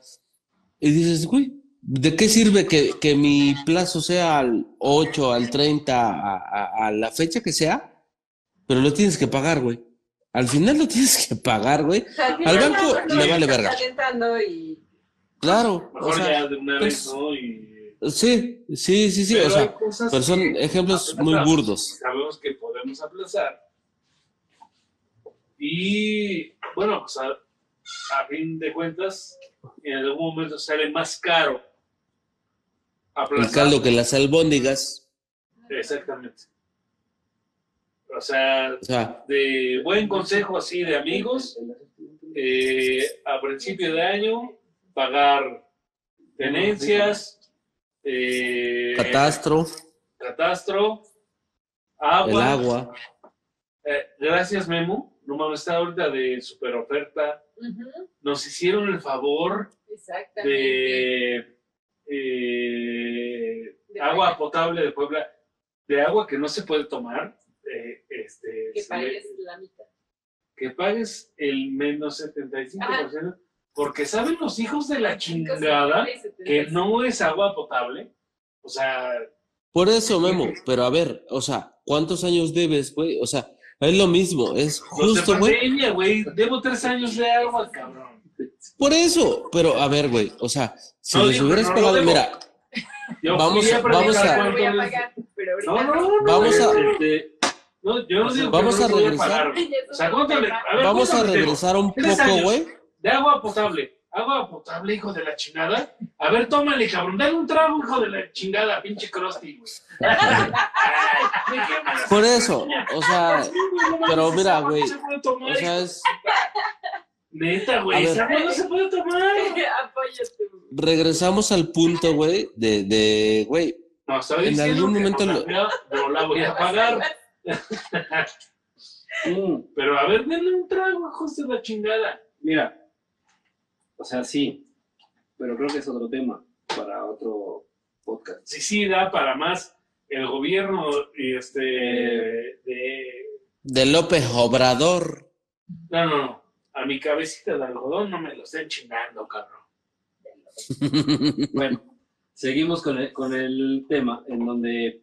y dices, güey, ¿de qué sirve que, que mi plazo sea al 8, al 30, a, a- a la fecha que sea? Pero lo tienes que pagar, güey. al final lo tienes que pagar, güey. O sea, Al banco no le vale verga. y Claro, o Mejor sea, ya de una vez, pues, ¿no? Y, sí, sí, sí, sí, Pero o sea, pero son ejemplos muy burdos. Sabemos que podemos aplazar. Y bueno, pues a, a fin de cuentas, en algún momento sale más caro. El aplazar. caldo que las albóndigas, Exactamente. O sea, o sea, de buen consejo así de amigos, eh, a principio de año, pagar tenencias, eh, catastro, catastro, el agua. agua, Eh, gracias, Memo. No mames, está ahorita de super oferta. Nos hicieron el favor de eh, De agua potable de Puebla, de agua que no se puede tomar. eh, este, Que pagues le- la mitad. que pagues el menos 75%, porque saben los hijos de la chingada que no es agua potable. O sea, Por eso, Memo, pero a ver, o sea, ¿cuántos años debes, güey? O sea, es lo mismo, es justo, güey. güey. Debo tres años de agua, cabrón. Por eso, pero a ver, güey, o sea, si No les hubieras no pagado, mira, Yo Vamos a- vamos a- No a pagar, No. Vamos a- este, no, yo no digo que Vamos a regresar. pagar. O sea, ¿cuánto le- a ver, vamos a regresar un poco, güey. De agua potable. Agua potable, hijo de la chingada. A ver, tómale, cabrón. Dale un trago, hijo de la chingada, pinche Krusty, güey. Ay. Por eso, o sea, Sí, güey, no mames, pero mira, güey, se puede tomar, o sea, es, Neta, A güey, ver. esa agua no se puede tomar. Apóyate. regresamos al punto, güey, de, de, güey, No, estoy En algún momento no, lo- no la voy a pagar. Mm, Pero a ver, denle un trago, hijos de la chingada. mira, o sea, sí, pero creo que es otro tema para otro podcast. Sí, sí, da para más. El gobierno y este de de López Obrador. No, no, no. A mi cabecita de algodón no me lo estén chingando, cabrón. Bueno, seguimos con el, con el tema en donde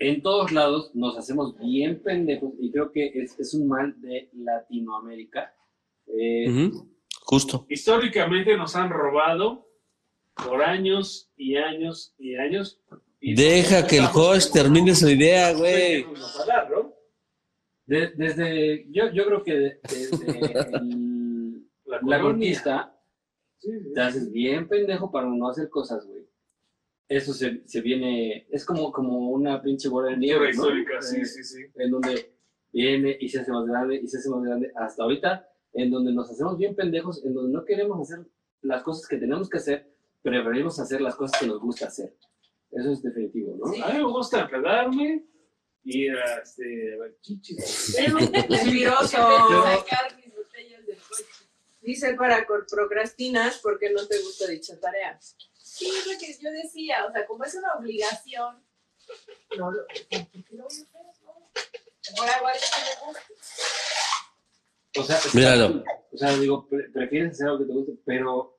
en todos lados nos hacemos bien pendejos y creo que es, es un mal de Latinoamérica. Eh, Ujú, Justo. Históricamente nos han robado por años y años y años. Y Deja que el host termine su idea, güey. De- desde, yo, yo creo que de- desde el- La, la conquista Sí, sí. te haces bien pendejo para no hacer cosas, güey. Eso se, se viene, es como, como una pinche bola de nieve, ¿no? histórica, sí, Eh, sí, sí. en donde viene y se hace más grande y se hace más grande hasta ahorita, en donde nos hacemos bien pendejos, en donde no queremos hacer las cosas que tenemos que hacer, preferimos hacer las cosas que nos gusta hacer. Eso es definitivo, ¿no? A mí me gusta pedarme y ir a este, a ver chichis. Mentiroso. Sacar mis botellas del coche. Dice para procrastinas porque no te gusta dicha tarea. Sí, es lo que yo decía, o sea, como es una obligación, no lo, ¿por qué lo voy a hacer? No. Mejor hago algo que me guste. O sea, Míralo. O sea, digo, pre- prefieres hacer algo que te guste, pero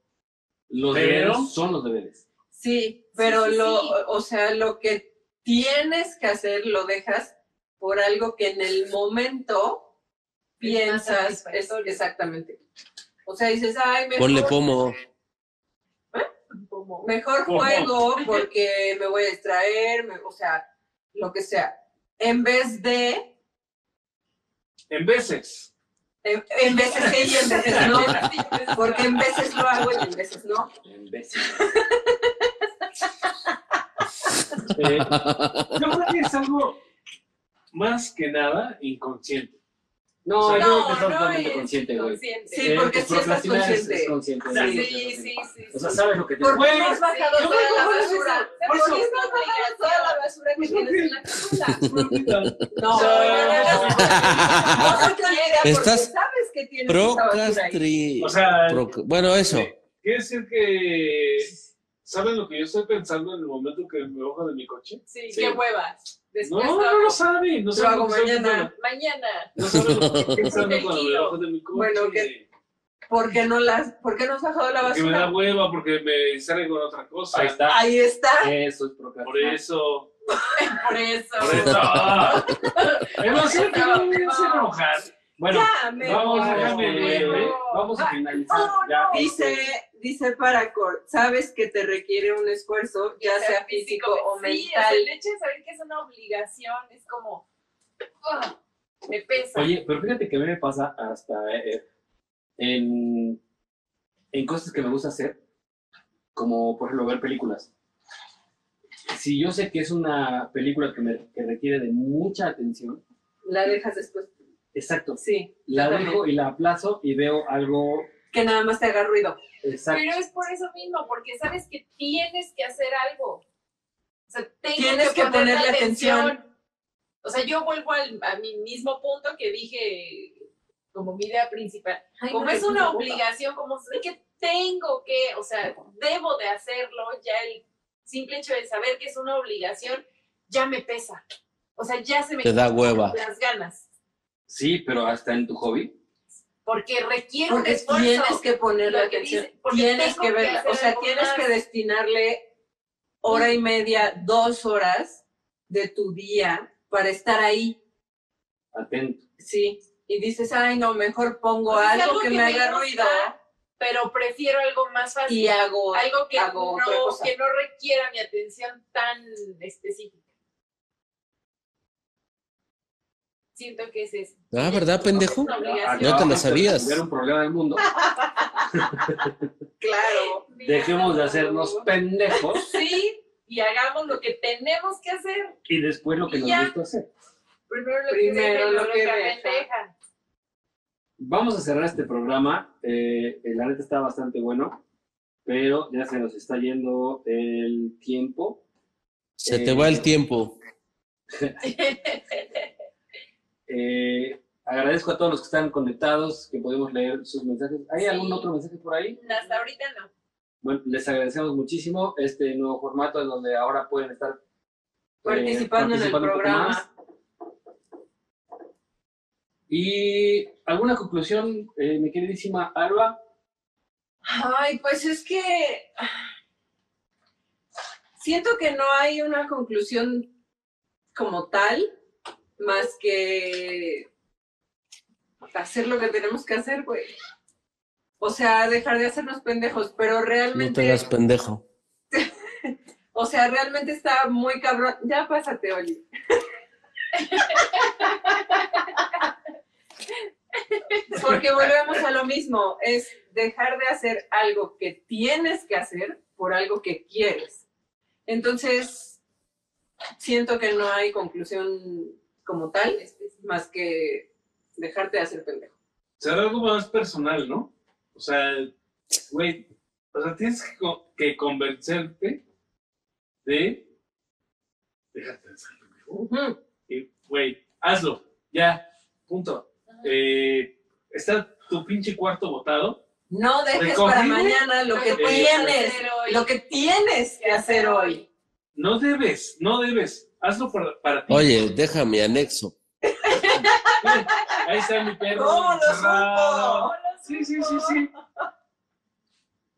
los Pero- deberes son los deberes. Sí, pero Sí, sí, lo, sí. o sea, lo que tienes que hacer lo dejas por algo que en el momento piensas es, exactamente. O sea, dices, ay, mejor, Ponle pomo. Como, mejor ¿Cómo? juego porque me voy a distraer, me- o sea, lo que sea. En vez de, En veces. En, veces sí y en veces no, porque en veces lo hago y en veces no. En vez. Eh, Yo creo que es algo más que nada inconsciente. No, O sea, yo creo no, que estás no totalmente es consciente, güey. Sí, porque pues, sí estás es- consciente. Es, consciente. Sí, sí, Sí, sí, sí, sí. O sea, sabes lo que ¿Por tienes. qué no has bajado toda la basura? ¿Por Por qué no has bajado toda la basura que tienes en la casa? No, no, no Estás sabes que tienes. Procrastri... O sea, Bueno, eso. quiere decir que. ¿Saben lo que yo estoy pensando en el momento que me bajo de mi coche? Sí, Sí. qué huevas. No, Después no, lo no hago lo saben. No Lo hago lo que estoy mañana. mañana. No saben lo que estoy pensando Del cuando me kilo. bajo de mi coche. Bueno, ¿qué? ¿Por qué no las, por qué no has bajado la Porque me da basura? hueva, porque me distraigo con otra cosa. Ahí está. Ahí está. Eso es Por procrastinar. eso. Por eso. Por eso. Pero sí, que no me hace enojar. Bueno, Ya, me vamos, voy. déjame, este, güey. vamos a finalizar. Oh, ya. no. Dice, dice Paracord, sabes que te requiere un esfuerzo, ya sea físico o Sí, o sea, mental. el hecho de saber que es una obligación es como. ugh, me pesa. Oye, pero fíjate que a mí me pasa hasta eh, en, en cosas que me gusta hacer, como por ejemplo ver películas. Si yo sé que es una película que, me, que requiere de mucha atención, La dejas después. exacto, Sí, la dejo y la aplazo y veo algo que nada más te haga ruido. exacto. Pero es por eso mismo, porque sabes que tienes que hacer algo. O sea, tengo Tienes que ponerle atención. O sea, yo vuelvo al- a mi mismo punto que dije como mi idea principal. Ay, como no, es una obligación, como sé que tengo que, o sea, debo de hacerlo, ya el simple hecho de saber que es una obligación ya me pesa. O sea, ya se me Te da hueva. las ganas. Sí, pero hasta en tu hobby. Porque requiere un Porque esfuerzo. tienes que ponerle que atención. dice, tienes que verla. o sea, tienes que destinarle hora y media, dos horas de tu día para estar ahí. Atento. Sí. Y dices, ay, no, mejor pongo O sea, es algo, que, me haga gusta, ruido Pero prefiero algo más fácil. y hago. algo que hago otra no, cosa. que no requiera mi atención tan específica. Siento que es eso. Ah, ¿verdad, pendejo? Obligación. No te de sabías. resolver un problema del mundo. Claro. Dejemos de hacernos pendejos Sí, y hagamos lo que tenemos que hacer. y después lo que nos gusta hacer. Primero lo Primero que lo que lo que deja. Vamos a cerrar este programa. Eh, la neta está bastante bueno, pero ya se nos está yendo el tiempo. Se te va el tiempo. Eh, agradezco a todos los que están conectados, que podemos leer sus mensajes. ¿Hay Sí. algún otro mensaje por ahí? Hasta ahorita no. Bueno, les agradecemos muchísimo este nuevo formato en donde ahora pueden estar eh, Participando en el programa. Y alguna conclusión, eh, mi queridísima Alba. Ay, pues es que siento que no hay una conclusión como tal, más que hacer lo que tenemos que hacer, güey. O sea, dejar de hacernos pendejos, pero No te realmente, hagas pendejo. o sea, realmente está muy cabrón. Ya pásate, Oli. Porque volvemos a lo mismo, es dejar de hacer algo que tienes que hacer por algo que quieres. Entonces, siento que no hay conclusión como tal, más que dejarte de hacer pendejo. Será algo más personal, ¿no? O sea, güey, o sea, tienes que, co- que convencerte de. Déjate de ser pendejo. Y, güey, hazlo, ya, punto. Eh, está tu pinche cuarto botado. No dejes para mañana lo que tienes, hacer lo que tienes que hacer hoy. No debes, no debes. Hazlo para, para ti. Oye, deja mi anexo. Ahí está mi perro. ¿Cómo lo supo? Sí, sí, sí, sí.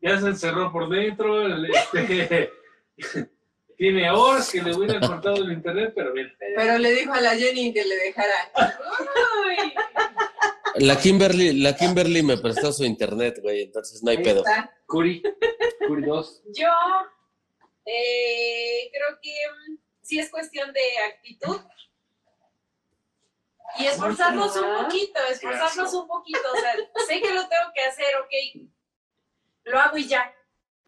Ya se encerró por dentro. el- este, tiene horas que le hubiera cortado el internet, pero bien. Pero le dijo a la Jenny que le dejara. Uy. La Kimberly, la Kimberly me prestó su internet, güey, entonces no hay Ahí pedo. está. Curi, Curi 2. Yo eh, creo que sí es cuestión de actitud. Y esforzarnos un poquito, esforzarnos un poquito. O sea, sé que lo tengo que hacer, ok, lo hago y ya.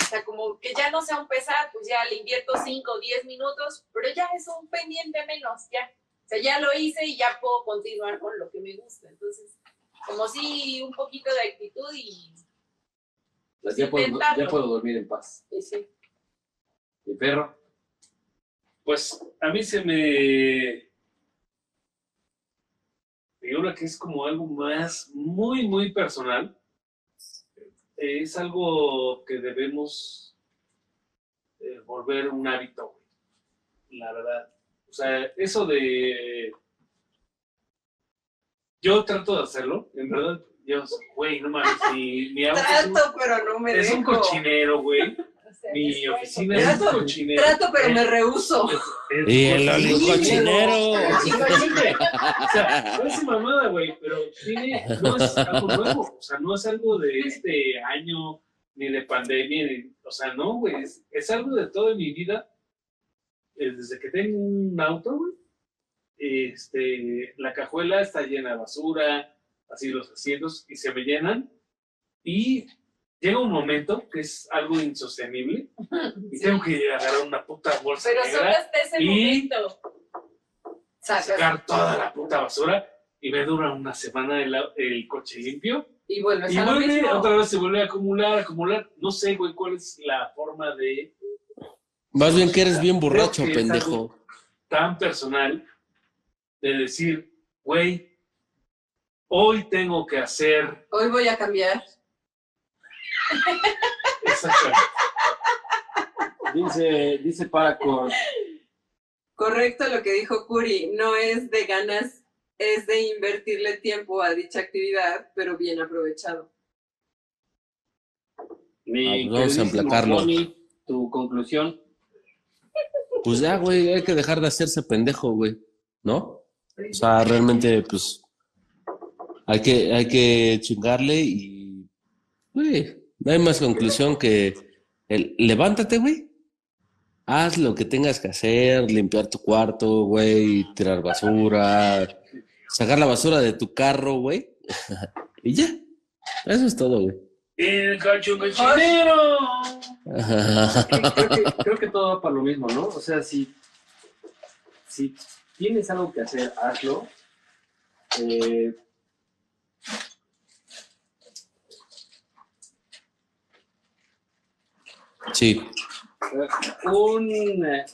O sea, como que ya no sea un pesar, pues ya le invierto 5 o 10 minutos, pero ya es un pendiente menos, ya. O sea, ya lo hice y ya puedo continuar con lo que me gusta. Entonces, como sí, un poquito de actitud y Pues Ya puedo, ya puedo dormir en paz. y sí. Mi perro. Pues a mí se me figura que es como algo más muy, muy personal. Es algo que debemos eh, volver un hábito, güey. la verdad. O sea, eso de... Yo trato de hacerlo, en verdad. Yo, güey, no mames, mi, mi auto es un- Trato, pero no me es un cochinero, güey. Mi oficina es un Trato- cochinero. Trato, pero me rehuso. Es- es Y el cochinero. olicochinero. Exactamente. O sea, parece mamada, güey, pero tiene, no es algo nuevo. O sea, no es algo de este año, ni de pandemia, ni- o sea, no, güey. Es, es algo de toda mi vida. Eh, Desde que tengo un auto, güey, este, la cajuela está llena de basura, así los asientos, y se me llenan. Y llega un momento que es algo insostenible, y tengo que agarrar una puta bolsa Pero solo negra hasta ese Y-. Sacas sacar toda la puta basura y me dura una semana el, el coche limpio y vuelves y a lo vuelve, mismo. otra vez se vuelve a acumular, acumular. No sé, güey, cuál es la forma de Más bien que eres bien borracho, que pendejo. tan personal de decir, güey, hoy tengo que hacer Hoy voy a cambiar. Exactamente. Dice, dice Paracord, Correcto lo que dijo Curi, no es de ganas, es de invertirle tiempo a dicha actividad, pero bien aprovechado. mi Ah, pues vamos a emplacarlo. Tony, tu conclusión. Pues ya, güey, hay que dejar de hacerse pendejo, güey. ¿No? O sea, realmente, pues, hay que, hay que chingarle y, güey, no hay más conclusión que el, levántate, güey. Haz lo que tengas que hacer, limpiar tu cuarto, güey, tirar basura, sacar la basura de tu carro, güey. y ya. Eso es todo, güey. El cacho cochinero. Creo que, creo que todo va para lo mismo, ¿no? O sea, si, si tienes algo que hacer, hazlo. Eh, Sí. un eh,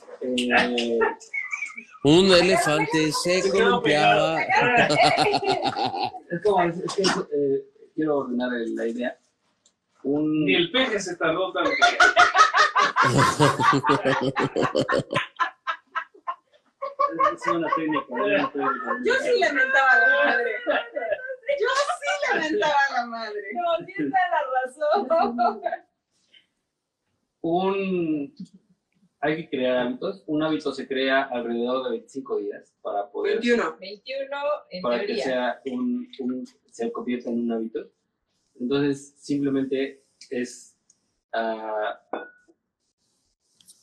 Un elefante se columpiaba. es como es que eh, quiero ordenar el- la idea. Un Ni el peje se tardó tanto. es una técnica, una técnica. Yo sí le mentaba a la madre. Yo sí le mentaba a la madre. No, tienes la razón. Un hay que crear hábitos. Un hábito se crea alrededor de 25 días para poder 21. 21 en para que sea un, un- se convierta en un hábito. Entonces, simplemente es ah,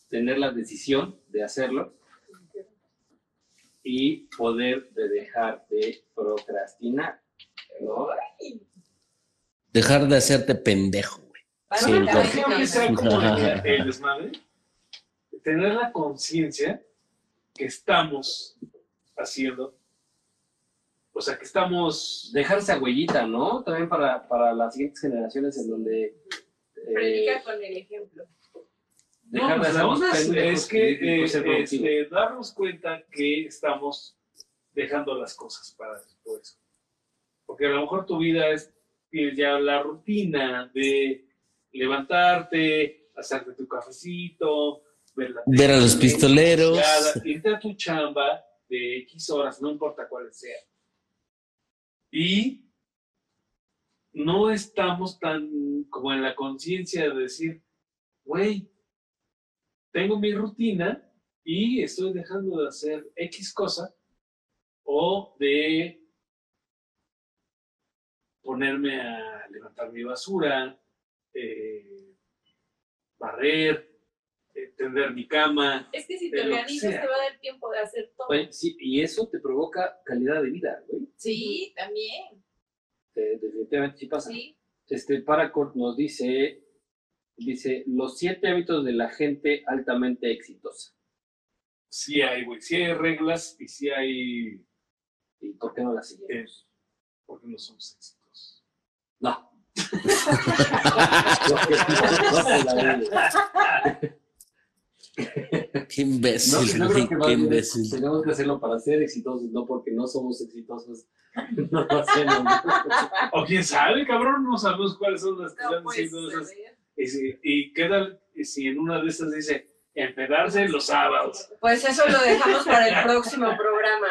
tener la decisión de hacerlo y poder de dejar de procrastinar. ¿no? Dejar de hacerte pendejo, Básicamente, Creo que sea como el, el desmadre. Tener la conciencia que estamos haciendo. O sea, que estamos. Dejar esa huellita, ¿no? También para, para las siguientes generaciones en donde... eh, Predica con el ejemplo. dejar No, pues, la onda es, es que y eh, productivos. este, darnos cuenta que estamos dejando las cosas para después. Porque a lo mejor tu vida es tienes ya la rutina de levantarte, hacerte tu cafecito, ver, la Ver a los pistoleros. irte a tu chamba de X horas, no importa cuál sea. Y no estamos tan como en la conciencia de decir, güey, tengo mi rutina y estoy dejando de hacer X cosa o de ponerme a levantar mi basura, eh, barrer, eh, tender mi cama. Es que si te organizas te va a dar tiempo de hacer todo. Oye, sí, y eso te provoca calidad de vida, güey. Sí, también. Eh, definitivamente sí pasa. Sí. Este Paracord nos dice, dice, los siete hábitos de la gente altamente exitosa. Sí hay, güey, sí hay reglas y sí hay... ¿Y por qué no las seguimos? eh, porque no somos éxitos. No. Qué imbécil, No, que qué bien imbécil. tenemos que hacerlo para ser exitosos, no porque no somos exitosos. No lo hacemos. O quién sabe, cabrón, no sabemos cuáles son las que No están puede diciendo esas. ser. Y, si- y qué tal si en una de esas dice, empedarse los sábados. Pues eso lo dejamos para el próximo programa.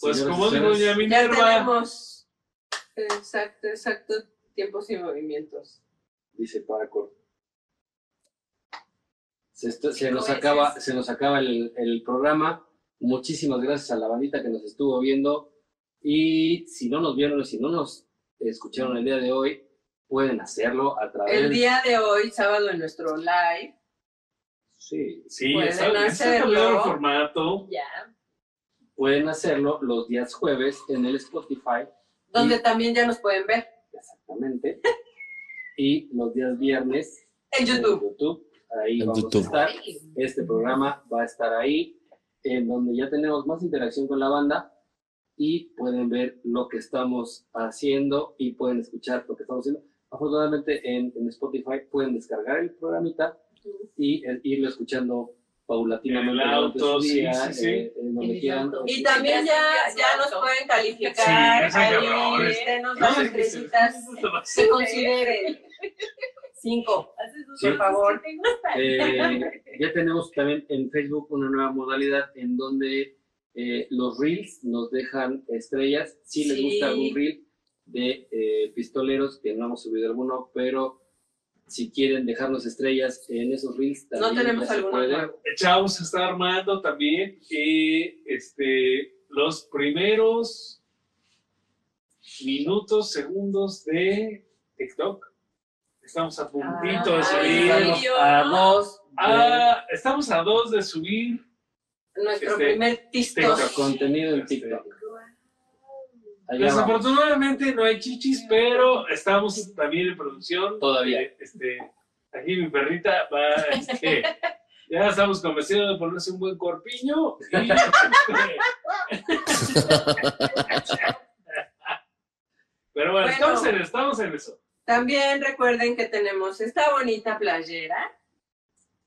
Pues Señoras como digo ya Ya tenemos. Exacto, exacto. Tiempos y movimientos. Dice Paracord. Se, esto- se nos acaba, se nos acaba el, el programa. Muchísimas gracias a la bandita que nos estuvo viendo. Y si no nos vieron, si no nos escucharon el día de hoy, pueden hacerlo a través El día de hoy, sábado, en nuestro live, Sí, Sí, Pueden está, hacerlo. formato. Ya. pueden hacerlo los días jueves en el Spotify. donde Y- también ya nos pueden ver Exactamente. Y los días viernes en YouTube. YouTube. Ahí En vamos YouTube. a estar. Este programa va a estar ahí, en donde ya tenemos más interacción con la banda y pueden ver lo que estamos haciendo y pueden escuchar lo que estamos haciendo. Afortunadamente en, en Spotify pueden descargar el programita y eh, irlo escuchando paulatinamente En el auto, sí, día, eh, quieran. Y también ya, ya nos pueden calificar. Sí, denos las se- estrellitas que consideren. Cinco. Por favor. Eh, ya tenemos también en Facebook una nueva modalidad en donde eh, los reels nos dejan estrellas. Si les Sí. gusta algún reel de eh, pistoleros, que no hemos subido alguno, pero si quieren dejarnos estrellas en esos reels, No también tenemos ya se alguno. Chavos se está armando también. Y este, los primeros minutos, segundos de TikTok. Estamos a puntito de Ah, subir. a dos de Ah, estamos a dos de subir. Nuestro Este, primer tistos. TikTok. contenido en TikTok. Allá vamos. Desafortunadamente no hay chichis, pero estamos también en producción. Todavía. Eh, Este, aquí mi perrita va, este, ya estamos convencidos de ponerse un buen corpiño. y, este, pero bueno, Bueno. estamos, en, estamos en eso. También recuerden que tenemos esta bonita playera.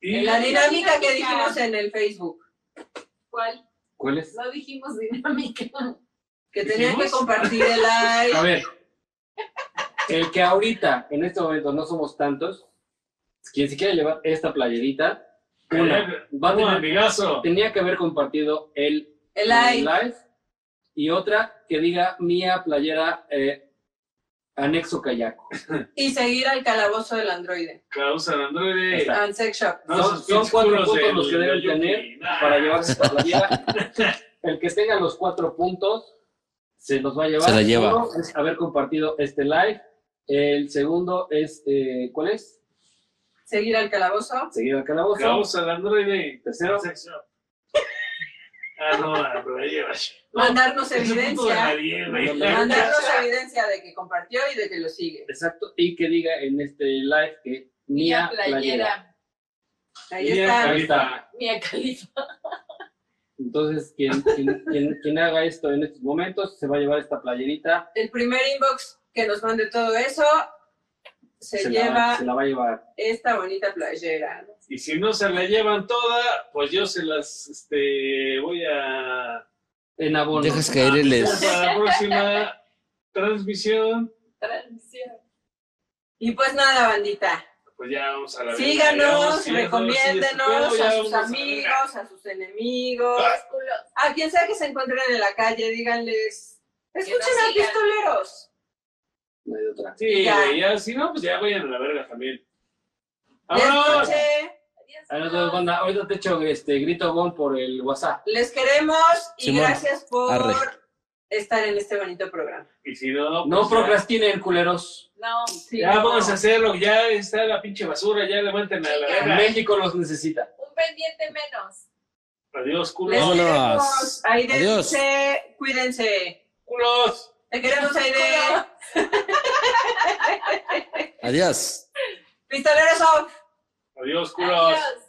Y En la dinámica que dijimos en el Facebook. ¿Cuál? ¿Cuál es? No dijimos dinámica. Que tenían que compartir el live. A ver, el que ahorita, en este momento, no somos tantos, quien se quiera llevar esta playerita, una, va a tener- amigazo. tenía que haber compartido el, El live. y otra que diga mía playera eh, anexo kayaco. Y seguir al calabozo del androide. Causa de Android. Está. And sex shop. No, Son- cuatro puntos del- los que deben del tener Nah. para llevarse esta playera. El que tenga los cuatro puntos se los va a llevar. Se la lleva. Uno es haber compartido este live. El segundo es, eh, ¿cuál es? Seguir al calabozo. Seguir al calabozo. Causa de Android. Tercero. Sexo. Ah, no, pero ahí lleva. Mandarnos evidencia. Mandarnos evidencia de que compartió y de que lo sigue. Exacto. Y que diga en este live que Mía mía playera. playera. Ahí Mía está. Ahí está. Mía Califa. Entonces, quien, quien, quien- quien haga esto en estos momentos se va a llevar esta playerita. El primer inbox que nos mande todo eso se, lleva se la va a llevar. esta bonita playera. Y si no se la llevan toda, pues yo se las este, voy a. En abono. Dejas caer el es- Para la próxima transmisión, Transmisión. Y pues nada, bandita. Pues ya vamos a la Síganos, recomiéndenos ya a sus a amigos, a sus enemigos, a quien sea que se encuentren en la calle, díganles, escuchen a pistoleros. No hay otra. Sí, Ya. ya, si no, pues ya vayan a la verga también. ¡Vámonos! Adiós. Banda. Ahorita te echo este grito bon por el WhatsApp. les queremos y Simón, gracias por arre. Estar en este bonito programa. Y si no, No pues ya. procrastinen, culeros. No. Sí, Ya no. vamos a hacerlo, ya está la pinche basura, ya levanten a la verga. México los necesita. Un pendiente menos. Adiós, Les culos. Vámonos. Aide, Adiós. cuídense. ¡Culos! Te queremos, Aide. Adiós. Pistoleros off. Adiós, culos. Adiós.